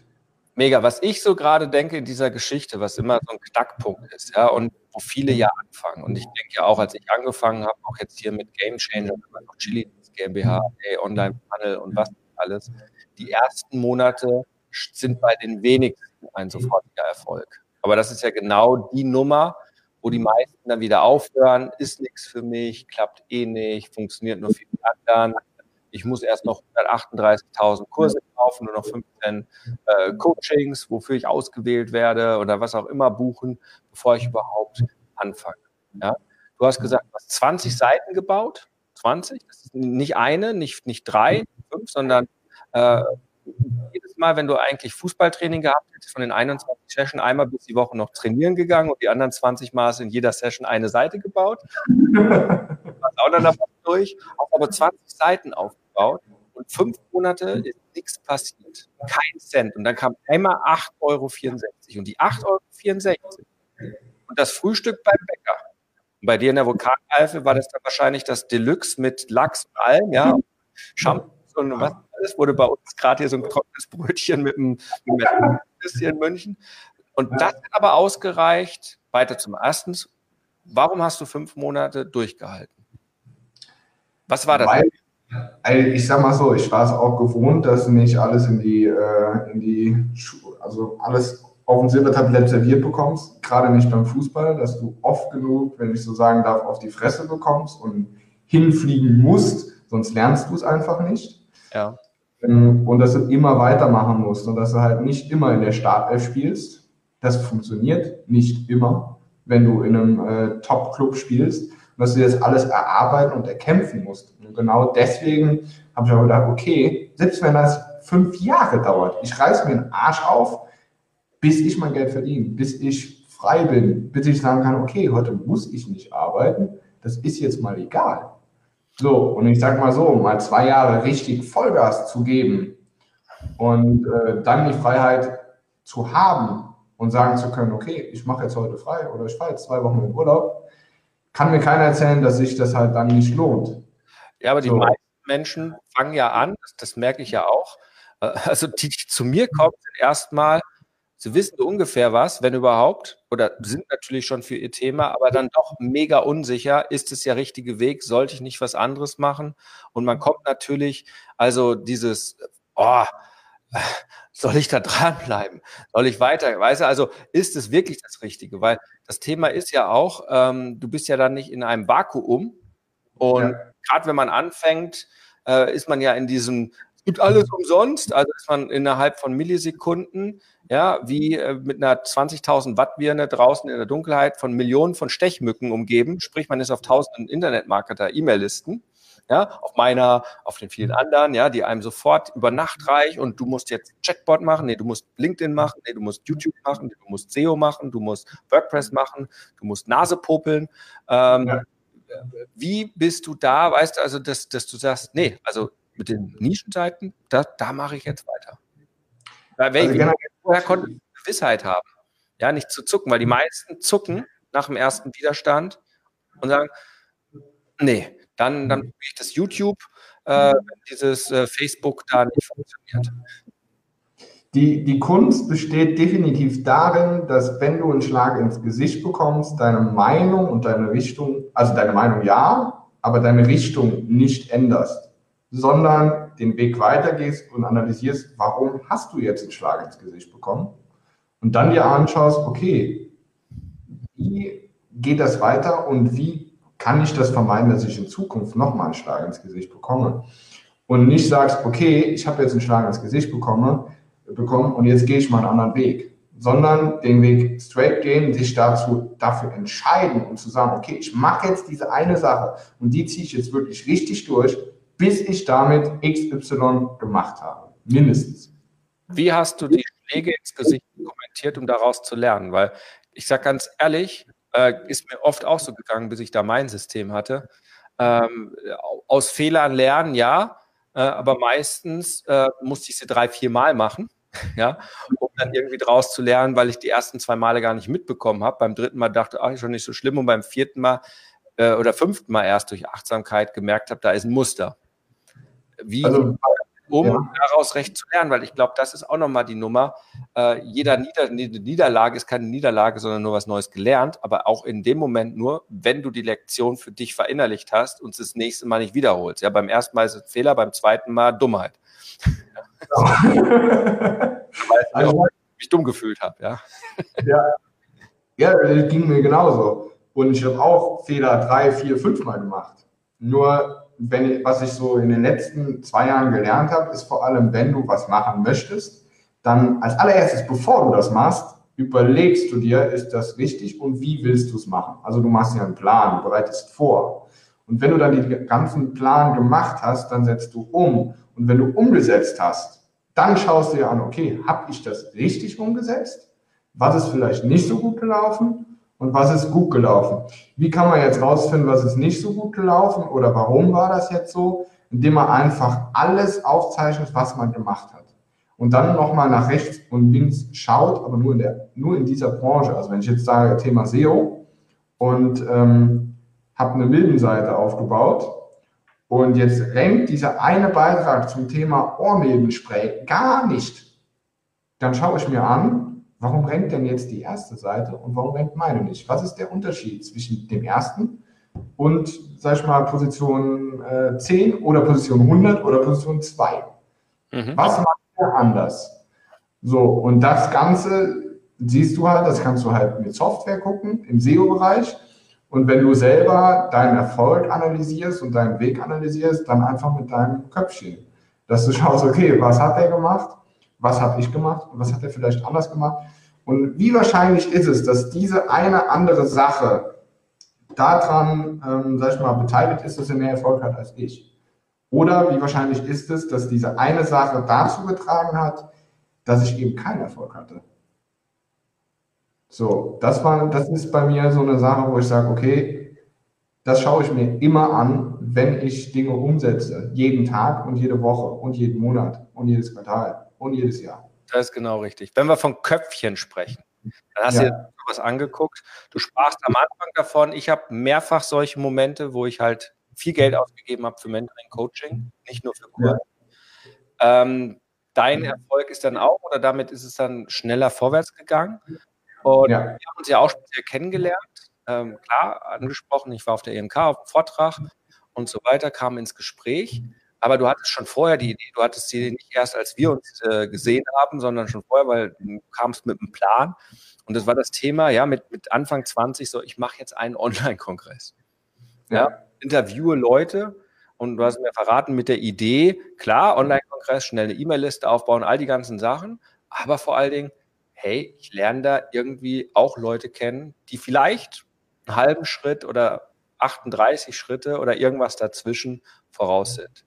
Mega, was ich so gerade denke in dieser Geschichte, was immer so ein Knackpunkt ist, ja, und wo viele ja anfangen. Und ich denke ja auch, als ich angefangen habe, auch jetzt hier mit Game Changer, noch Chili GmbH, Online-Panel und was alles. Die ersten Monate sind bei den wenigsten ein sofortiger Erfolg. Aber das ist ja genau die Nummer, wo die meisten dann wieder aufhören, ist nichts für mich, klappt eh nicht, funktioniert nur für die anderen. Ich muss erst noch 138.000 Kurse kaufen, nur noch 15 äh, Coachings, wofür ich ausgewählt werde oder was auch immer buchen, bevor ich überhaupt anfange. Ja? Du hast gesagt, du hast 20 Seiten gebaut. 20. Das ist nicht eine, nicht, nicht drei, fünf, sondern äh, jedes Mal, wenn du eigentlich Fußballtraining gehabt hättest, von den 21 Sessions einmal bis die Woche noch trainieren gegangen und die anderen 20 Mal in jeder Session eine Seite gebaut. <laughs> Warst auch dann davon durch, hast aber 20 Seiten aufgebaut und fünf Monate ist nichts passiert. Kein Cent. Und dann kam einmal 8,64 Euro. Und die 8,64 Euro und das Frühstück beim Bäcker bei dir in der Vulkaneifel war das dann wahrscheinlich das Deluxe mit Lachs und allem, ja, Shampoos und was alles, wurde bei uns gerade hier so ein trockenes Brötchen mit einem, mit einem hier in München. Und das hat aber ausgereicht, weiter zum ersten. Warum hast du fünf Monate durchgehalten? Was war das? Weil, ich sag mal so, ich war es auch gewohnt, dass nicht alles in die, äh, in die, also alles auf dem Silbertablett serviert bekommst, gerade nicht beim Fußball, dass du oft genug, wenn ich so sagen darf, auf die Fresse bekommst und hinfliegen musst, sonst lernst du es einfach nicht. Ja. Ähm, und dass du immer weitermachen musst und dass du halt nicht immer in der Startelf spielst. Das funktioniert nicht immer, wenn du in einem äh, Top-Club spielst und dass du das alles erarbeiten und erkämpfen musst. Und genau deswegen habe ich auch gedacht, okay, selbst wenn das fünf Jahre dauert, ich reiß mir den Arsch auf, bis ich mein Geld verdiene, bis ich frei bin, bis ich sagen kann, okay, heute muss ich nicht arbeiten, das ist jetzt mal egal. So, und ich sag mal so, mal zwei Jahre richtig Vollgas zu geben und äh, dann die Freiheit zu haben und sagen zu können, okay, ich mache jetzt heute frei oder ich fahre jetzt zwei Wochen in Urlaub, kann mir keiner erzählen, dass sich das halt dann nicht lohnt. Ja, aber die so. meisten Menschen fangen ja an, das, merke ich ja auch, äh, <laughs> also die, die zu mir kommen, sind erstmal, Sie wissen ungefähr was, wenn überhaupt, oder sind natürlich schon für ihr Thema, aber dann doch mega unsicher. Ist es der richtige Weg? Sollte ich nicht was anderes machen? Und man kommt natürlich, also dieses, oh, soll ich da dranbleiben? Soll ich weiter? Weißt du, also ist es wirklich das Richtige? Weil das Thema ist ja auch, ähm, du bist ja dann nicht in einem Vakuum. Und ja. gerade wenn man anfängt, äh, ist man ja in diesem gibt alles umsonst, also ist man innerhalb von Millisekunden, ja, wie äh, mit einer 20.000 Watt Birne draußen in der Dunkelheit von Millionen von Stechmücken umgeben, sprich man ist auf tausenden Internetmarketer E-Mail-Listen ja, auf meiner, auf den vielen anderen, ja, die einem sofort über Nacht reich und du musst jetzt Chatbot machen, nee, du musst LinkedIn machen, nee, du musst YouTube machen, nee, du musst SEO machen, du musst WordPress machen, du musst Nase popeln. Ähm, ja. Wie bist du da, weißt du, also, dass, dass du sagst, nee, also mit den Nischenseiten, da, da mache ich jetzt weiter. Weil also genau. vorher konnte ich Gewissheit haben, ja, nicht zu zucken, weil die meisten zucken nach dem ersten Widerstand und sagen, nee, dann, dann probiere ich das YouTube, äh, wenn dieses äh, Facebook da nicht funktioniert. Die, die Kunst besteht definitiv darin, dass wenn du einen Schlag ins Gesicht bekommst, deine Meinung und deine Richtung, also deine Meinung ja, aber deine Richtung nicht änderst, sondern den Weg weitergehst und analysierst, warum hast du jetzt einen Schlag ins Gesicht bekommen? Und dann dir anschaust, okay, wie geht das weiter und wie kann ich das vermeiden, dass ich in Zukunft nochmal einen Schlag ins Gesicht bekomme? Und nicht sagst, okay, ich habe jetzt einen Schlag ins Gesicht bekommen, bekommen und jetzt gehe ich mal einen anderen Weg, sondern den Weg straight gehen, sich dazu dafür entscheiden und zu sagen, okay, ich mache jetzt diese eine Sache und die ziehe ich jetzt wirklich richtig durch, bis ich damit XY gemacht habe, mindestens. Wie hast du die Schläge ins Gesicht kommentiert, um daraus zu lernen? Weil ich sage ganz ehrlich, äh, ist mir oft auch so gegangen, bis ich da mein System hatte. Ähm, aus Fehlern lernen, ja, äh, aber meistens äh, musste ich sie drei, vier Mal machen, <laughs> ja, um dann irgendwie draus zu lernen, weil ich die ersten zwei Male gar nicht mitbekommen habe. Beim dritten Mal dachte, ach, ist schon nicht so schlimm und beim vierten Mal äh, oder fünften Mal erst durch Achtsamkeit gemerkt habe, da ist ein Muster. Wie, also, um ja. daraus recht zu lernen, weil ich glaube, das ist auch nochmal die Nummer. Äh, jeder Nieder Niederlage ist keine Niederlage, sondern nur was Neues gelernt, aber auch in dem Moment nur, wenn du die Lektion für dich verinnerlicht hast und es das nächste Mal nicht wiederholst. Ja, beim ersten Mal ist es Fehler, beim zweiten Mal Dummheit. <laughs> weil also, ich mich dumm gefühlt habe, ja. ja. Ja, das ging mir genauso. Und ich habe auch Fehler drei, vier, fünf Mal gemacht. Nur wenn, was ich so in den letzten zwei Jahren gelernt habe, ist vor allem, wenn du was machen möchtest, dann als allererstes, bevor du das machst, überlegst du dir, ist das richtig und wie willst du es machen? Also du machst dir einen Plan, du bereitest vor. Und wenn du dann den ganzen Plan gemacht hast, dann setzt du um. Und wenn du umgesetzt hast, dann schaust du dir an, okay, habe ich das richtig umgesetzt? Was ist vielleicht nicht so gut gelaufen? Und was ist gut gelaufen. Wie kann man jetzt rausfinden, was ist nicht so gut gelaufen oder warum war das jetzt so? Indem man einfach alles aufzeichnet, was man gemacht hat. Und dann nochmal nach rechts und links schaut, aber nur in, der, nur in dieser Branche. Also wenn ich jetzt sage Thema SEO und ähm, habe eine Milbenseite aufgebaut und jetzt rennt dieser eine Beitrag zum Thema Ohrnebenspray gar nicht, dann schaue ich mir an, Warum rennt denn jetzt die erste Seite und warum rennt meine nicht? Was ist der Unterschied zwischen dem ersten und, sag ich mal, Position äh, 10 oder Position 100 oder Position 2? Mhm. Was macht er anders? So, und das Ganze siehst du halt, das kannst du halt mit Software gucken, im SEO-Bereich. Und wenn du selber deinen Erfolg analysierst und deinen Weg analysierst, dann einfach mit deinem Köpfchen. Dass du schaust, okay, was hat er gemacht? Was habe ich gemacht und was hat er vielleicht anders gemacht. Und wie wahrscheinlich ist es, dass diese eine andere Sache daran, ähm, sag ich mal, beteiligt ist, dass er mehr Erfolg hat als ich? Oder wie wahrscheinlich ist es, dass diese eine Sache dazu getragen hat, dass ich eben keinen Erfolg hatte? So, das war, das ist bei mir so eine Sache, wo ich sage, okay, das schaue ich mir immer an, wenn ich Dinge umsetze. Jeden Tag und jede Woche und jeden Monat und jedes Quartal und jedes Jahr. Das ist genau richtig. Wenn wir von Köpfchen sprechen, dann hast ja. du dir was angeguckt. Du sprachst am Anfang davon, ich habe mehrfach solche Momente, wo ich halt viel Geld ausgegeben habe für Mentoring, Coaching, nicht nur für Kurse. Ja. Ähm, dein Erfolg ist dann auch, oder damit ist es dann schneller vorwärts gegangen. Und ja. wir haben uns ja auch speziell kennengelernt. Ähm, klar, angesprochen, ich war auf der EMK auf dem Vortrag und so weiter, kam ins Gespräch. Aber du hattest schon vorher die Idee, du hattest sie nicht erst, als wir uns äh, gesehen haben, sondern schon vorher, weil du kamst mit einem Plan. Und das war das Thema, ja, mit, mit Anfang 20, so, ich mache jetzt einen <laughs> Online-Kongress. Ja, ja, interviewe Leute und du hast mir verraten mit der Idee, klar, Online-Kongress, schnell eine E-Mail-Liste aufbauen, all die ganzen Sachen, aber vor allen Dingen, hey, ich lerne da irgendwie auch Leute kennen, die vielleicht einen halben Schritt oder 38 Schritte oder irgendwas dazwischen voraus sind.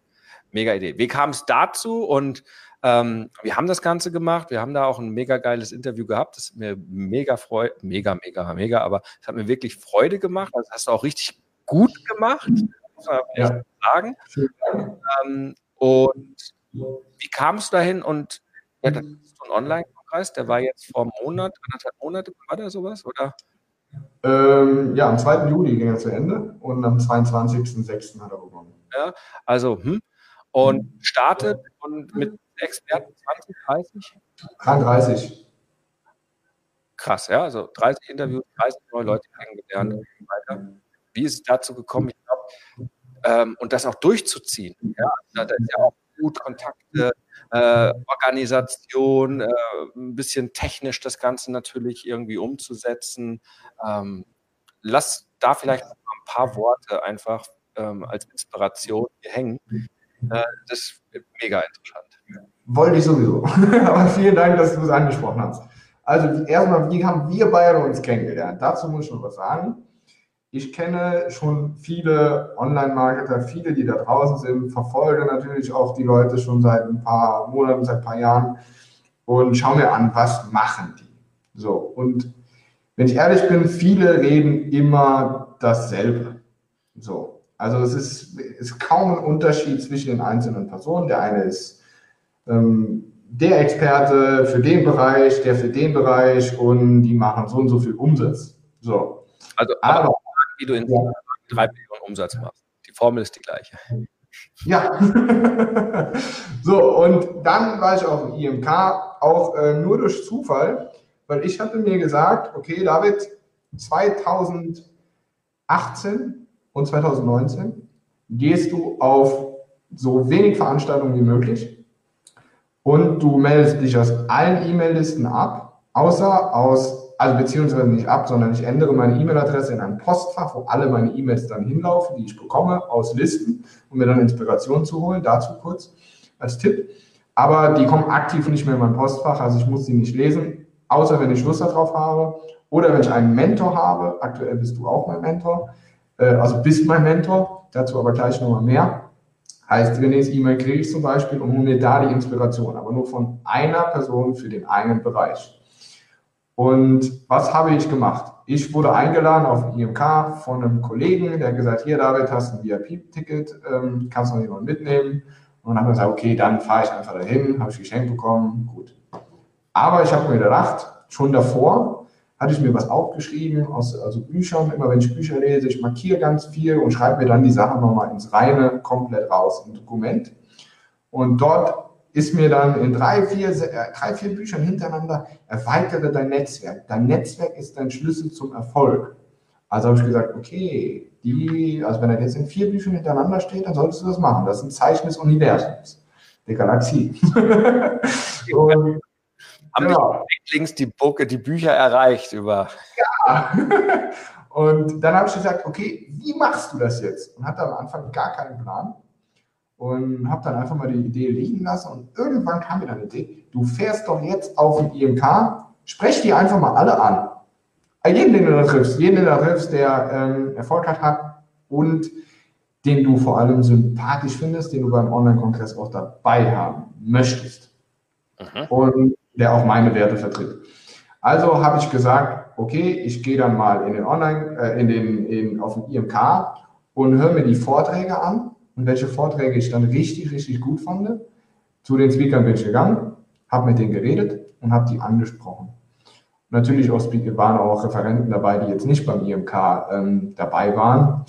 Mega Idee. Wie kam es dazu und ähm, wir haben das Ganze gemacht. Wir haben da auch ein mega geiles Interview gehabt. Das hat mir mega Freude, mega, mega, mega, aber es hat mir wirklich Freude gemacht. Das hast du auch richtig gut gemacht, muss man ja. sagen. Ähm, und wie kamst du dahin? Und ja, das ist so ein Online-Kongress, der war jetzt vor einem Monat, anderthalb Monate, war der sowas, oder? Ähm, ja, am 2. Juli ging er zu Ende und am 22.06. hat er begonnen. Ja, also, hm, und startet und mit Experten 20, 30? 33. Krass, ja, also 30 Interviews, 30 neue Leute kennengelernt und so weiter. Wie ist es dazu gekommen? Ich glaube, ähm, und das auch durchzuziehen. Ja, da ist ja auch gut Kontakte, äh, Organisation, äh, ein bisschen technisch das Ganze natürlich irgendwie umzusetzen. Ähm, lass da vielleicht ein paar Worte einfach ähm, als Inspiration hängen. Äh, das ist mega interessant. Wollte ich sowieso. <laughs> Aber vielen Dank, dass du es angesprochen hast. Also erstmal, wie haben wir beide uns kennengelernt? Dazu muss ich noch was sagen. Ich kenne schon viele Online-Marketer, viele, die da draußen sind, verfolge natürlich auch die Leute schon seit ein paar Monaten, seit ein paar Jahren und schaue mir an, was machen die. So, und wenn ich ehrlich bin, viele reden immer dasselbe. So, also es ist, ist kaum ein Unterschied zwischen den einzelnen Personen. Der eine ist ähm, der Experte für den Bereich, der für den Bereich und die machen so und so viel Umsatz. So. Also, aber wie du in ja. drei Millionen Umsatz machst. Die Formel ist die gleiche. Ja. <laughs> so, und dann war ich auf dem IMK, auch äh, nur durch Zufall, weil ich hatte mir gesagt, okay, David, 2018 und 2019 gehst du auf so wenig Veranstaltungen wie möglich und du meldest dich aus allen E-Mail-Listen ab, außer aus also beziehungsweise nicht ab, sondern ich ändere meine E-Mail-Adresse in ein Postfach, wo alle meine E-Mails dann hinlaufen, die ich bekomme aus Listen, um mir dann Inspiration zu holen. Dazu kurz als Tipp. Aber die kommen aktiv nicht mehr in mein Postfach, also ich muss sie nicht lesen, außer wenn ich Lust darauf habe oder wenn ich einen Mentor habe. Aktuell bist du auch mein Mentor, also bist mein Mentor. Dazu aber gleich nochmal mehr. Heißt, Renés E-Mail kriege ich zum Beispiel und hole mir da die Inspiration, aber nur von einer Person für den einen Bereich. Und was habe ich gemacht? Ich wurde eingeladen auf IMK von einem Kollegen, der hat gesagt, hier David, hast ein VIP-Ticket, ähm, kannst du noch jemanden mitnehmen? Und dann haben wir gesagt, okay, dann fahre ich einfach dahin, habe ich geschenkt bekommen, gut. Aber ich habe mir gedacht, schon davor hatte ich mir was aufgeschrieben, aus also Büchern, immer wenn ich Bücher lese, ich markiere ganz viel und schreibe mir dann die Sachen nochmal ins Reine komplett raus, im Dokument. Und dort ist mir dann in drei, vier, äh, drei, vier Büchern hintereinander, erweitere dein Netzwerk. Dein Netzwerk ist dein Schlüssel zum Erfolg. Also habe ich gesagt, okay, die, also wenn er jetzt in vier Büchern hintereinander steht, dann solltest du das machen. Das ist ein Zeichen des Universums, der Galaxie. <laughs> Und, Haben genau. links die, Bucke, die Bücher erreicht über. Ja. <laughs> Und dann habe ich gesagt, okay, wie machst du das jetzt? Und hatte am Anfang gar keinen Plan und habe dann einfach mal die Idee liegen lassen und irgendwann kam mir dann die Idee, du fährst doch jetzt auf den IMK, sprech die einfach mal alle an. Jeden, den du da triffst, jeden, den du da triffst, der ähm, Erfolg hat, hat und den du vor allem sympathisch findest, den du beim Online-Kongress auch dabei haben möchtest. Mhm. Und der auch meine Werte vertritt. Also habe ich gesagt, okay, ich gehe dann mal in den Online, äh, in den, in, auf den IMK und höre mir die Vorträge an und welche Vorträge ich dann richtig, richtig gut fand. Zu den Speakern bin ich gegangen, habe mit denen geredet und habe die angesprochen. Natürlich auch waren auch Referenten dabei, die jetzt nicht beim IMK ähm, dabei waren,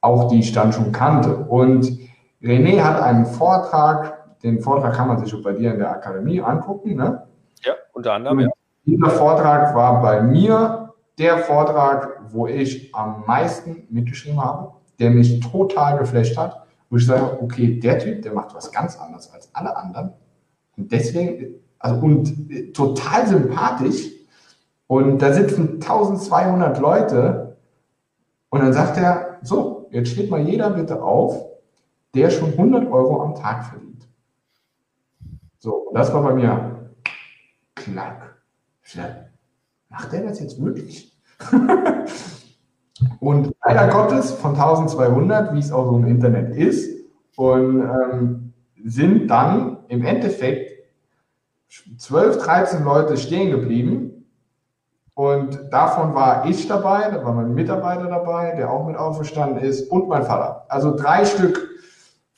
auch die ich dann schon kannte. Und René hat einen Vortrag, den Vortrag kann man sich auch bei dir in der Akademie angucken. Ne? Ja, unter anderem, ja. Dieser Vortrag war bei mir der Vortrag, wo ich am meisten mitgeschrieben habe, der mich total geflasht hat wo ich sage, okay, der Typ, der macht was ganz anderes als alle anderen. Und deswegen, also und äh, total sympathisch. Und da sitzen 1200 Leute. Und dann sagt er, so, jetzt steht mal jeder bitte auf, der schon 100 Euro am Tag verdient. So, das war bei mir klack. Macht der das jetzt wirklich? <laughs> Und leider Gottes von 1200, wie es auch so im Internet ist, und ähm, sind dann im Endeffekt 12, 13 Leute stehen geblieben. Und davon war ich dabei, da war mein Mitarbeiter dabei, der auch mit auferstanden ist, und mein Vater. Also drei Stück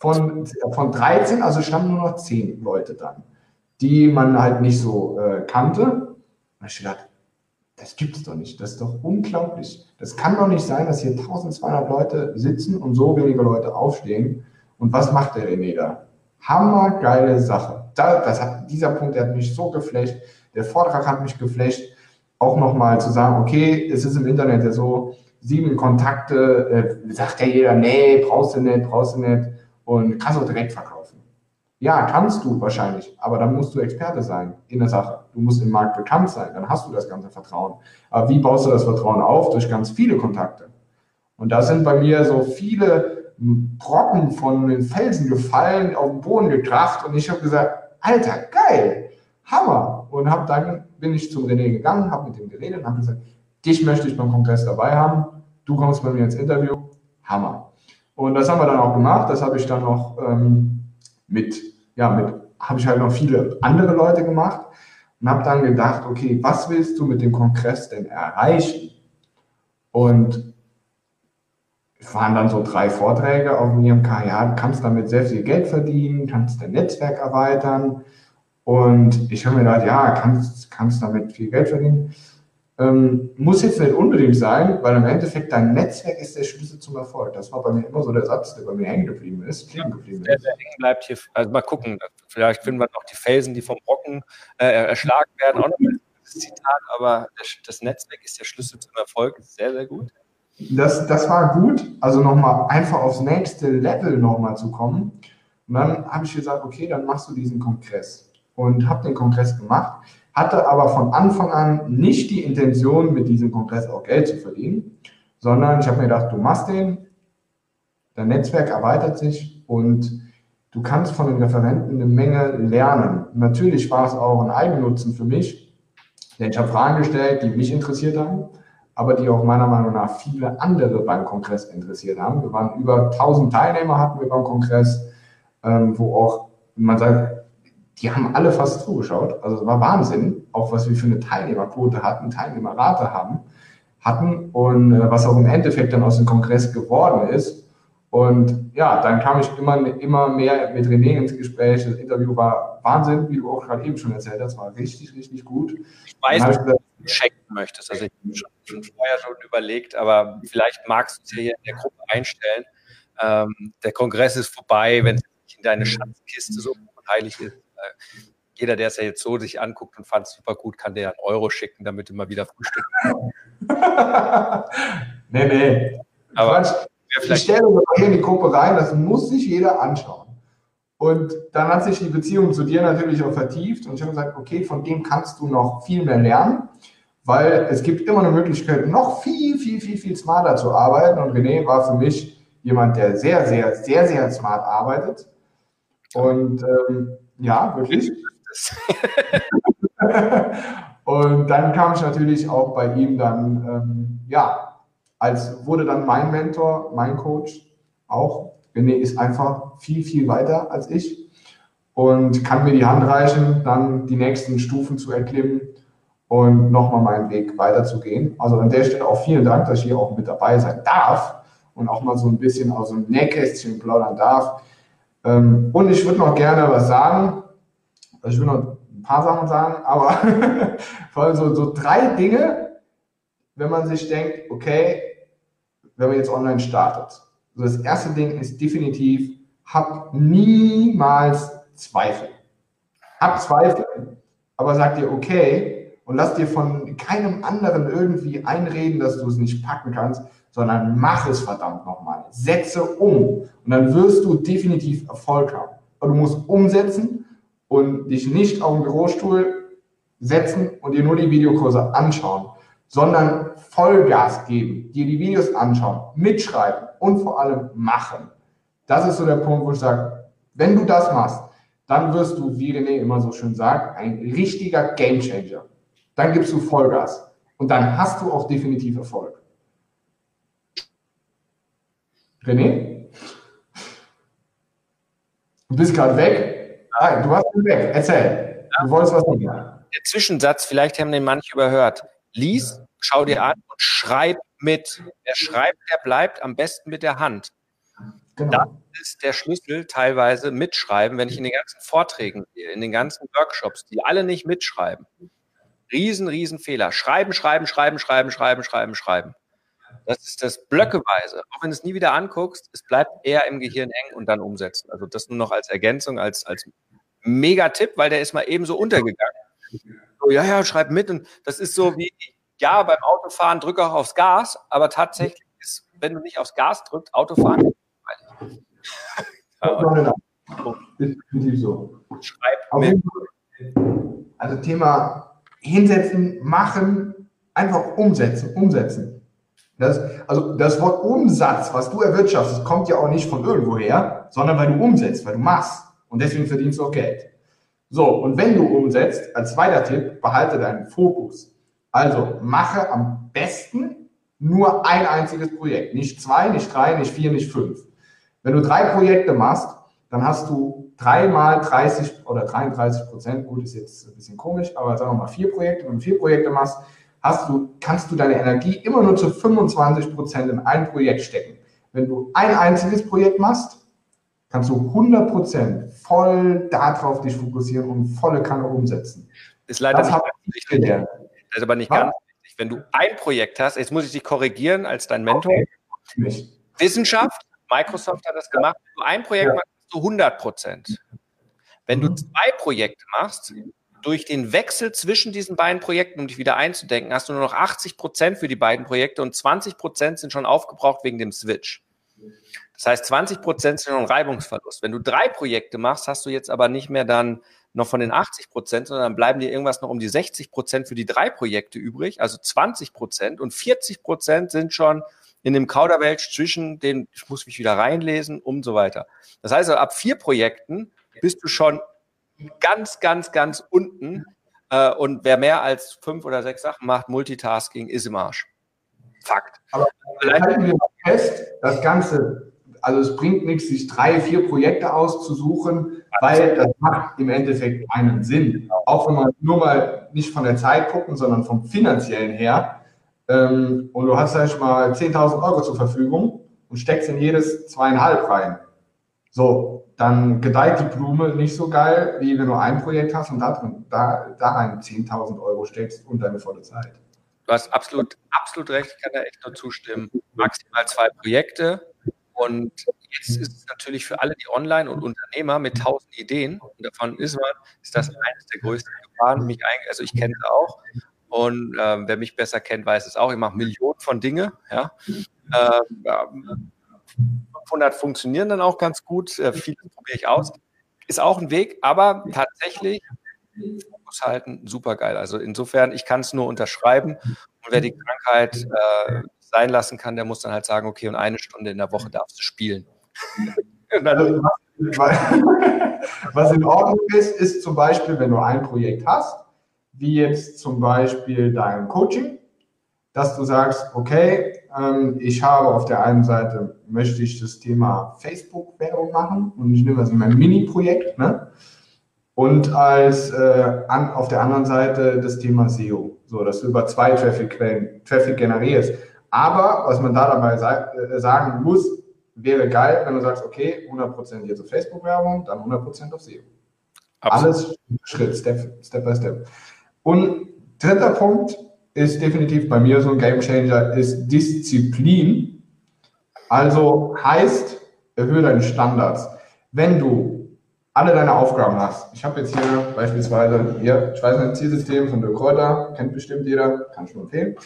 von, von 13, also standen nur noch 10 Leute dann, die man halt nicht so äh, kannte. Und ich gedacht, das gibt es doch nicht. Das ist doch unglaublich. Das kann doch nicht sein, dass hier 1200 Leute sitzen und so wenige Leute aufstehen. Und was macht der René da? Hammergeile Sache. Da, das hat, dieser Punkt, der hat mich so geflecht. Der Vortrag hat mich geflecht. Auch nochmal zu sagen, okay, es ist im Internet ja so, sieben Kontakte, äh, sagt ja jeder, nee, brauchst du nicht, brauchst du nicht. Und kannst auch direkt verkaufen. Ja, kannst du wahrscheinlich, aber dann musst du Experte sein in der Sache. Du musst im Markt bekannt sein, dann hast du das ganze Vertrauen. Aber wie baust du das Vertrauen auf? Durch ganz viele Kontakte. Und da sind bei mir so viele Brocken von den Felsen gefallen, auf den Boden gekracht und ich habe gesagt, Alter, geil, Hammer. Und hab dann bin ich zum René gegangen, habe mit ihm geredet und habe gesagt, dich möchte ich beim Kongress dabei haben, du kommst bei mir ins Interview, Hammer. Und das haben wir dann auch gemacht, das habe ich dann noch ähm, mit ja, mit, habe ich halt noch viele andere Leute gemacht und habe dann gedacht, okay, was willst du mit dem Kongress denn erreichen? Und es waren dann so drei Vorträge auf dem IMK, ja, du kannst damit sehr viel Geld verdienen, kannst dein Netzwerk erweitern. Und ich habe mir gedacht, ja, kannst, kannst damit viel Geld verdienen. Ähm, muss jetzt nicht unbedingt sein, weil im Endeffekt dein Netzwerk ist der Schlüssel zum Erfolg. Das war bei mir immer so der Satz, der bei mir hängen geblieben ist. Kleben geblieben der, der hängen bleibt hier. Also mal gucken, vielleicht finden wir noch die Felsen, die vom Brocken äh, erschlagen werden. Auch noch ein Zitat, aber das Netzwerk ist der Schlüssel zum Erfolg. Sehr, sehr gut. Das, das war gut. Also nochmal einfach aufs nächste Level nochmal zu kommen. Und dann habe ich gesagt, okay, dann machst du diesen Kongress. Und habe den Kongress gemacht hatte aber von Anfang an nicht die Intention, mit diesem Kongress auch Geld zu verdienen, sondern ich habe mir gedacht, du machst den, dein Netzwerk erweitert sich und du kannst von den Referenten eine Menge lernen. Natürlich war es auch ein Eigennutzen für mich, denn ich habe Fragen gestellt, die mich interessiert haben, aber die auch meiner Meinung nach viele andere beim Kongress interessiert haben. Wir waren über 1000 Teilnehmer hatten wir beim Kongress, ähm, wo auch man sagt, die haben alle fast zugeschaut. Also es war Wahnsinn, auch was wir für eine Teilnehmerquote hatten, Teilnehmerrate haben, hatten und äh, was auch im Endeffekt dann aus dem Kongress geworden ist. Und ja, dann kam ich immer, immer mehr mit René ins Gespräch. Das Interview war Wahnsinn, wie du auch gerade eben schon erzählt hast, war richtig, richtig gut. Ich weiß, was du checken möchtest. Also ich habe schon, schon vorher schon überlegt, aber vielleicht magst du es ja hier in der Gruppe einstellen. Ähm, der Kongress ist vorbei, wenn es in deine Schatzkiste so heilig ist jeder, der es ja jetzt so sich anguckt und fand es super gut, kann dir einen Euro schicken, damit mal wieder frühstücken <laughs> Nee, nee. Aber ich stelle mir hier in die Gruppe rein, das muss sich jeder anschauen. Und dann hat sich die Beziehung zu dir natürlich auch vertieft und ich habe gesagt, okay, von dem kannst du noch viel mehr lernen, weil es gibt immer eine Möglichkeit, noch viel, viel, viel, viel smarter zu arbeiten. Und René war für mich jemand, der sehr, sehr, sehr, sehr smart arbeitet. Und ähm, ja, wirklich. <laughs> und dann kam ich natürlich auch bei ihm dann, ähm, ja, als wurde dann mein Mentor, mein Coach auch. René ist einfach viel, viel weiter als ich und kann mir die Hand reichen, dann die nächsten Stufen zu erklimmen und nochmal meinen Weg weiterzugehen. Also an der Stelle auch vielen Dank, dass ich hier auch mit dabei sein darf und auch mal so ein bisschen aus dem Nähkästchen plaudern darf. Ähm, und ich würde noch gerne was sagen. Ich will noch ein paar Sachen sagen, aber <laughs> vor allem so, so drei Dinge, wenn man sich denkt, okay, wenn man jetzt online startet. Also das erste Ding ist definitiv, hab niemals Zweifel. Hab Zweifel, aber sag dir, okay, und lass dir von keinem anderen irgendwie einreden, dass du es nicht packen kannst, sondern mach es verdammt nochmal. Setze um und dann wirst du definitiv Erfolg haben. Aber du musst umsetzen und dich nicht auf den Bürostuhl setzen und dir nur die Videokurse anschauen, sondern Vollgas geben, dir die Videos anschauen, mitschreiben und vor allem machen. Das ist so der Punkt, wo ich sage, wenn du das machst, dann wirst du, wie René immer so schön sagt, ein richtiger Gamechanger. Dann gibst du Vollgas und dann hast du auch definitiv Erfolg. René? Du bist gerade weg. Nein, du warst weg. Erzähl. Du wolltest was sagen. Der Zwischensatz, vielleicht haben den manche überhört. Lies, schau dir an und schreib mit. Wer schreibt, der bleibt am besten mit der Hand. Genau. Das ist der Schlüssel teilweise mitschreiben, wenn ich in den ganzen Vorträgen gehe, in den ganzen Workshops, die alle nicht mitschreiben. Riesen, riesen Fehler. Schreiben, schreiben, schreiben, schreiben, schreiben, schreiben, schreiben. Das ist das Blöckeweise. Auch wenn du es nie wieder anguckst, es bleibt eher im Gehirn hängen und dann umsetzen. Also das nur noch als Ergänzung, als, als Megatipp, weil der ist mal eben so untergegangen. So, ja, ja, schreib mit. Und das ist so wie, ja, beim Autofahren drücke auch aufs Gas, aber tatsächlich ist, wenn du nicht aufs Gas drückst, Autofahren. <laughs> ja. Ist definitiv so. Schreib mit. Also Thema hinsetzen, machen, einfach umsetzen, umsetzen. Das, also das Wort Umsatz, was du erwirtschaftest, kommt ja auch nicht von irgendwoher, sondern weil du umsetzt, weil du machst. Und deswegen verdienst du auch Geld. So, und wenn du umsetzt, als zweiter Tipp, behalte deinen Fokus. Also mache am besten nur ein einziges Projekt. Nicht zwei, nicht drei, nicht vier, nicht fünf. Wenn du drei Projekte machst, dann hast du dreimal 30 oder 33 Prozent, gut, ist jetzt ein bisschen komisch, aber sagen wir mal vier Projekte, wenn du vier Projekte machst, hast du, kannst du deine Energie immer nur zu 25 Prozent in ein Projekt stecken. Wenn du ein einziges Projekt machst, kannst du 100 Prozent voll darauf dich fokussieren und volle Kanne umsetzen. Ist leider das nicht ganz richtig. Das ist aber nicht Was? ganz richtig. Wenn du ein Projekt hast, jetzt muss ich dich korrigieren als dein Mentor. Okay. Wissenschaft, Microsoft hat das gemacht. Wenn du ein Projekt ja. machst, hast du 100 Prozent. Wenn du mhm. zwei Projekte machst, durch den Wechsel zwischen diesen beiden Projekten, um dich wieder einzudenken, hast du nur noch 80 Prozent für die beiden Projekte und 20 Prozent sind schon aufgebraucht wegen dem Switch. Das heißt, 20 Prozent sind schon Reibungsverlust. Wenn du drei Projekte machst, hast du jetzt aber nicht mehr dann noch von den 80 Prozent, sondern dann bleiben dir irgendwas noch um die 60 Prozent für die drei Projekte übrig, also 20 Prozent und 40 Prozent sind schon in dem Kauderwelsch zwischen den, ich muss mich wieder reinlesen und so weiter. Das heißt, ab vier Projekten bist du schon ganz, ganz, ganz unten. Äh, und wer mehr als fünf oder sechs Sachen macht, Multitasking, ist im Arsch. Fakt. Aber halten wir mal fest, das Ganze, also es bringt nichts, sich drei, vier Projekte auszusuchen, weil das macht im Endeffekt keinen Sinn. Auch wenn man nur mal nicht von der Zeit gucken, sondern vom finanziellen her. Ähm, und du hast, sag ich mal, 10.000 Euro zur Verfügung und steckst in jedes zweieinhalb rein. So, dann gedeiht die Blume nicht so geil, wie wenn du ein Projekt hast und da, da, da rein 10.000 Euro steckst und deine volle Zeit. Du hast absolut, absolut recht, ich kann da echt nur zustimmen. Maximal zwei Projekte. Und jetzt ist es natürlich für alle, die online und Unternehmer mit tausend Ideen, und davon ist man, ist das eines der größten Gefahren. Mich also ich kenne es auch. Und äh, wer mich besser kennt, weiß es auch. Ich mache Millionen von Dingen. Ja. Äh, 500 funktionieren dann auch ganz gut. Äh, viele probiere ich aus. Ist auch ein Weg, aber tatsächlich Fokus halten, super geil. Also insofern, ich kann es nur unterschreiben. Und wer die Krankheit äh, sein lassen kann, der muss dann halt sagen, okay, und eine Stunde in der Woche darfst du spielen. <laughs> Also, was in Ordnung ist, ist zum Beispiel, wenn du ein Projekt hast, wie jetzt zum Beispiel dein Coaching, dass du sagst, okay, ähm, ich habe auf der einen Seite, möchte ich das Thema Facebook-Werbung machen und ich nehme das in mein Mini-Projekt, ne? Und als äh, an, auf der anderen Seite das Thema SEO, so dass du über zwei Traffic-Quellen Traffic generierst. Aber was man da dabei äh, sagen muss, wäre geil, wenn du sagst, okay, 100% jetzt auf Facebook-Werbung, dann 100% auf SEO. Absolut. Alles Schritt, Step, Step by Step. Und dritter Punkt, ist definitiv bei mir so ein Game Changer, ist Disziplin. Also heißt, erhöhe deine Standards. Wenn du alle deine Aufgaben hast, ich habe jetzt hier beispielsweise, hier, ich weiß nicht, Zielsystem von der Kräuter, kennt bestimmt jeder, kann ich nur empfehlen.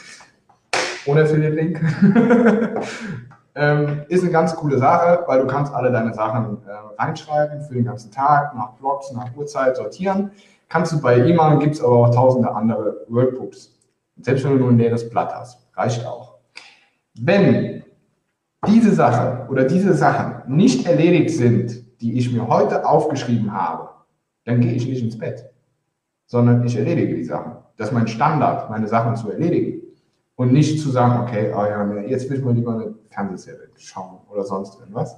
Ohne Affiliate-Link. <laughs> ähm, ist eine ganz coole Sache, weil du kannst alle deine Sachen äh, reinschreiben für den ganzen Tag, nach Blogs, nach Uhrzeit sortieren. Kannst du bei E-Mail, gibt es aber auch tausende andere Workbooks. Selbst wenn du nur ein leeres Blatt hast, reicht auch. Wenn diese Sache oder diese Sachen nicht erledigt sind, die ich mir heute aufgeschrieben habe, dann gehe ich nicht ins Bett, sondern ich erledige die Sachen. Das ist mein Standard, meine Sachen zu erledigen. Und nicht zu sagen, okay, ah ja, jetzt will ich mal lieber eine Fernsehserie schauen oder sonst irgendwas.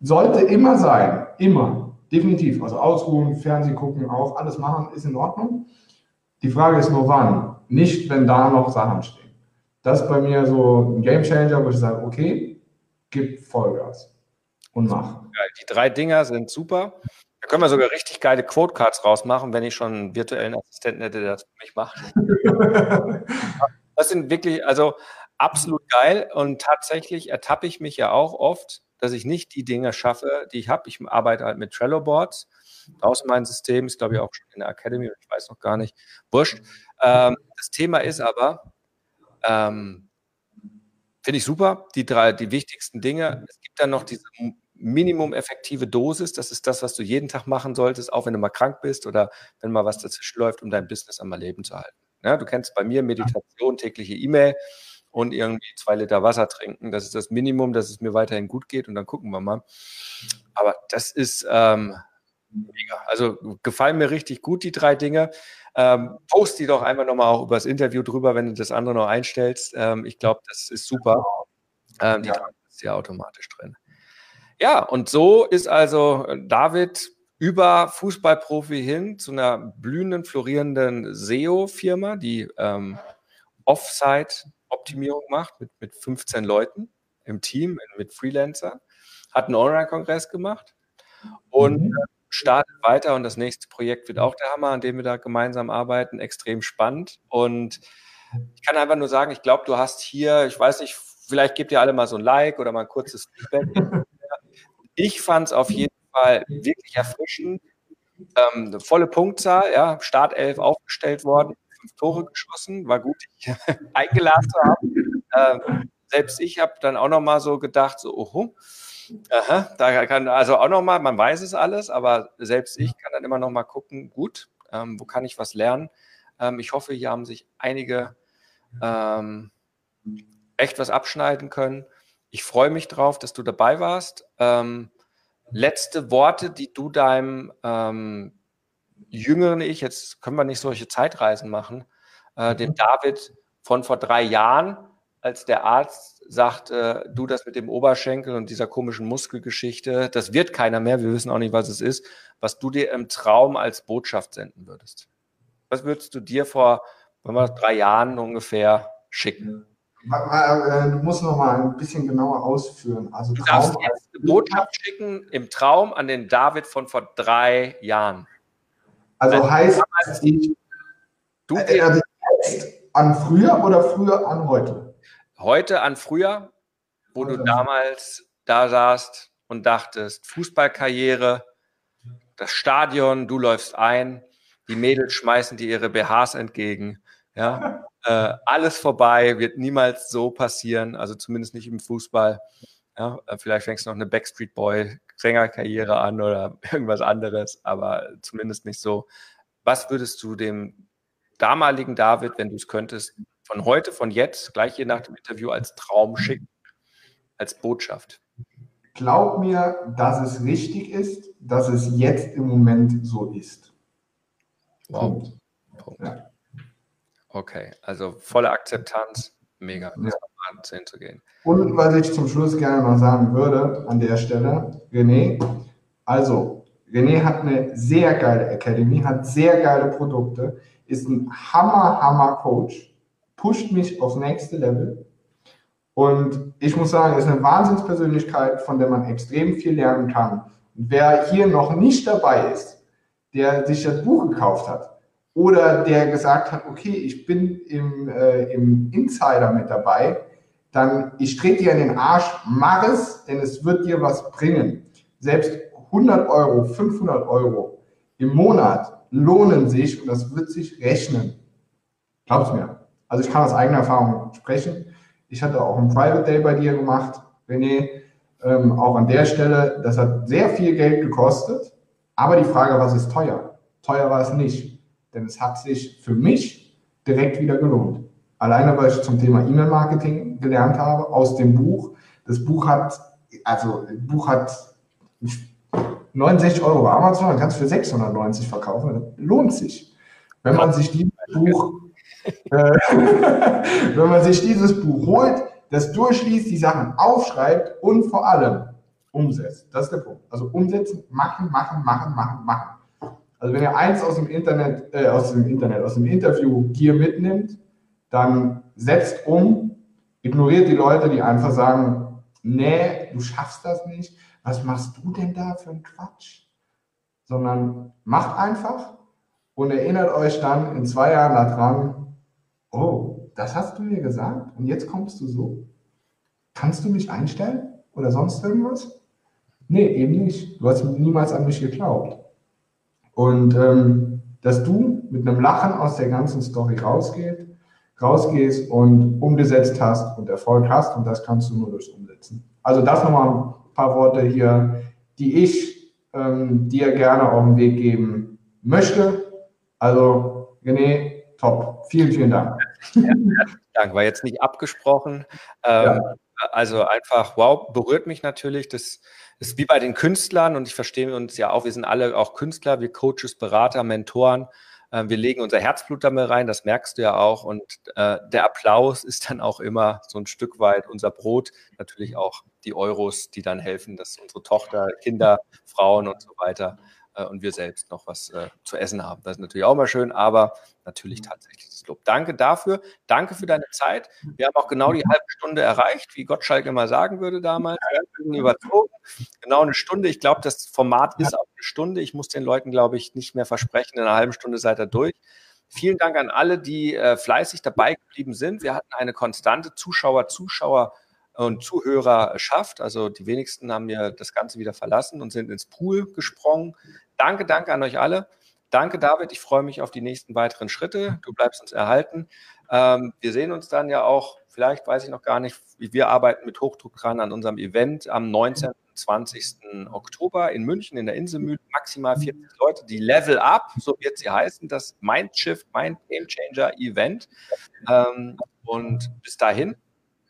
Sollte immer sein, immer, definitiv. Also ausruhen, Fernsehen gucken, auch alles machen, ist in Ordnung. Die Frage ist nur wann, nicht wenn da noch Sachen stehen. Das ist bei mir so ein Game Changer, wo ich sage, okay, gib Vollgas und mach. Die drei Dinger sind super. Da können wir sogar richtig geile Quote-Cards rausmachen, wenn ich schon einen virtuellen Assistenten hätte, der das für mich macht. <laughs> das sind wirklich, also absolut geil. Und tatsächlich ertappe ich mich ja auch oft, dass ich nicht die Dinge schaffe, die ich habe. Ich arbeite halt mit Trello-Boards. Draußen mein System ist, glaube ich, auch schon in der Academy, ich weiß noch gar nicht. Wurscht. Ähm, das Thema ist aber, ähm, finde ich super, die drei, die wichtigsten Dinge. Es gibt dann noch diese Minimum effektive Dosis. Das ist das, was du jeden Tag machen solltest, auch wenn du mal krank bist oder wenn mal was dazwischen läuft, um dein Business einmal leben zu halten. Ja, du kennst bei mir Meditation, tägliche E-Mail und irgendwie zwei Liter Wasser trinken. Das ist das Minimum, dass es mir weiterhin gut geht und dann gucken wir mal. Aber das ist ähm, mega. Also gefallen mir richtig gut, die drei Dinge. Ähm, post die doch einfach nochmal auch über das Interview drüber, wenn du das andere noch einstellst. Ähm, ich glaube, das ist super. Ähm, die ja. ist ja automatisch drin. Ja, und so ist also David über Fußballprofi hin zu einer blühenden, florierenden SEO-Firma, die ähm, Offsite-Optimierung macht mit, mit 15 Leuten im Team, mit Freelancer, hat einen Online-Kongress gemacht und mhm. Startet weiter und das nächste Projekt wird auch der Hammer, an dem wir da gemeinsam arbeiten, extrem spannend und ich kann einfach nur sagen, ich glaube, du hast hier, ich weiß nicht, vielleicht gebt ihr alle mal so ein Like oder mal ein kurzes Feedback. <laughs> Ich fand es auf jeden Fall wirklich erfrischend. Ähm, eine volle Punktzahl, ja, Startelf aufgestellt worden, fünf Tore geschossen, war gut, dich <laughs> eingeladen zu haben. Ähm, selbst ich habe dann auch noch mal so gedacht, so, oho, aha, da kann also auch noch mal, man weiß es alles, aber selbst ich kann dann immer noch mal gucken, gut, ähm, wo kann ich was lernen? Ähm, ich hoffe, hier haben sich einige ähm, echt was abschneiden können. Ich freue mich drauf, dass du dabei warst. Ähm, letzte Worte, die du deinem ähm, jüngeren Ich, jetzt können wir nicht solche Zeitreisen machen, äh, dem mhm. David von vor drei Jahren, als der Arzt sagte, du das mit dem Oberschenkel und dieser komischen Muskelgeschichte, das wird keiner mehr, wir wissen auch nicht, was es ist, was du dir im Traum als Botschaft senden würdest. Was würdest du dir vor drei Jahren ungefähr schicken? Äh, du musst noch mal ein bisschen genauer ausführen. Also du darfst jetzt eine Botschaft schicken im Traum an den David von vor drei Jahren. Also, also heißt ich, du äh, also jetzt an früher oder früher an heute? Heute an früher, wo du damals da saßt und dachtest, Fußballkarriere, das Stadion, du läufst ein, die Mädels schmeißen dir ihre BHs entgegen. Ja, <laughs> äh, alles vorbei, wird niemals so passieren, also zumindest nicht im Fußball. Ja, äh, vielleicht fängst du noch eine Backstreet Boy Sängerkarriere an oder <laughs> irgendwas anderes, aber zumindest nicht so. Was würdest du dem damaligen David, wenn du es könntest, von heute, von jetzt, gleich hier nach dem Interview als Traum schicken, als Botschaft? Glaub mir, dass es richtig ist, dass es jetzt im Moment so ist. Wow. Punkt. Punkt. Ja. Okay, also volle Akzeptanz, mega, ja. hinzugehen. Und was ich zum Schluss gerne noch sagen würde an der Stelle, René, also René hat eine sehr geile Academy, hat sehr geile Produkte, ist ein Hammer, Hammer Coach, pusht mich aufs nächste Level. Und ich muss sagen, ist eine Wahnsinnspersönlichkeit, von der man extrem viel lernen kann. Und wer hier noch nicht dabei ist, der sich das Buch gekauft hat, oder der gesagt hat, okay, ich bin im, äh, im Insider mit dabei, dann ich trete dir in den Arsch, mach es, denn es wird dir was bringen. Selbst 100 Euro, 500 Euro im Monat lohnen sich und das wird sich rechnen. Glaub's mir. Also ich kann aus eigener Erfahrung sprechen. Ich hatte auch einen Private Day bei dir gemacht, René. Ähm, auch an der Stelle, das hat sehr viel Geld gekostet. Aber die Frage, was ist teuer? Teuer war es nicht. Denn es hat sich für mich direkt wieder gelohnt. Alleine, weil ich zum Thema E-Mail-Marketing gelernt habe aus dem Buch. Das Buch hat, also, das Buch hat 69 Euro bei Amazon, dann kannst du für 690 verkaufen. Das lohnt sich. Wenn man sich dieses Buch <laughs> wenn man sich dieses Buch holt, das durchliest, die Sachen aufschreibt und vor allem umsetzt. Das ist der Punkt. Also umsetzen, machen, machen, machen, machen, machen. Also wenn ihr eins aus dem Internet, äh, aus dem Internet, aus dem Interview hier mitnimmt, dann setzt um, ignoriert die Leute, die einfach sagen, nee, du schaffst das nicht. Was machst du denn da für einen Quatsch? Sondern macht einfach und erinnert euch dann in zwei Jahren daran, oh, das hast du mir gesagt und jetzt kommst du so. Kannst du mich einstellen oder sonst irgendwas? Nee, eben nicht. Du hast niemals an mich geglaubt. Und ähm, dass du mit einem Lachen aus der ganzen Story rausgehst, rausgehst und umgesetzt hast und Erfolg hast und das kannst du nur durchs Umsetzen. Also das nochmal ein paar Worte hier, die ich ähm, dir gerne auf den Weg geben möchte. Also René, top. Vielen, vielen Dank. Ja, <laughs> Dank. War jetzt nicht abgesprochen. Ähm, ja. Also einfach, wow, berührt mich natürlich. Das ist wie bei den Künstlern und ich verstehe uns ja auch, wir sind alle auch Künstler, wir Coaches, Berater, Mentoren. Äh, wir legen unser Herzblut damit rein, das merkst du ja auch. Und äh, der Applaus <laughs> ist dann auch immer so ein Stück weit unser Brot. Natürlich auch die Euros, die dann helfen, dass unsere Tochter, Kinder, Frauen und so weiter und wir selbst noch was äh, zu essen haben. Das ist natürlich auch mal schön, aber natürlich tatsächlich das Lob. Danke dafür. Danke für deine Zeit. Wir haben auch genau die halbe Stunde erreicht, wie Gottschalk immer sagen würde damals. Wir überzogen. Genau eine Stunde. Ich glaube, das Format ist auch eine Stunde. Ich muss den Leuten, glaube ich, nicht mehr versprechen, in einer halben Stunde seid ihr durch. Vielen Dank an alle, die äh, fleißig dabei geblieben sind. Wir hatten eine konstante Zuschauer, Zuschauer und Zuhörer schafft. Also die wenigsten haben mir das Ganze wieder verlassen und sind ins Pool gesprungen. Danke, danke an euch alle. Danke, David. Ich freue mich auf die nächsten weiteren Schritte. Du bleibst uns erhalten. Ähm, wir sehen uns dann ja auch, vielleicht weiß ich noch gar nicht, wir arbeiten mit Hochdruck dran an unserem Event am 19. und 20. Oktober in München in der Inselmühle. Maximal 40 Leute, die Level Up, so wird sie heißen, das Mindshift, Mind Game Changer Event. Ähm, und bis dahin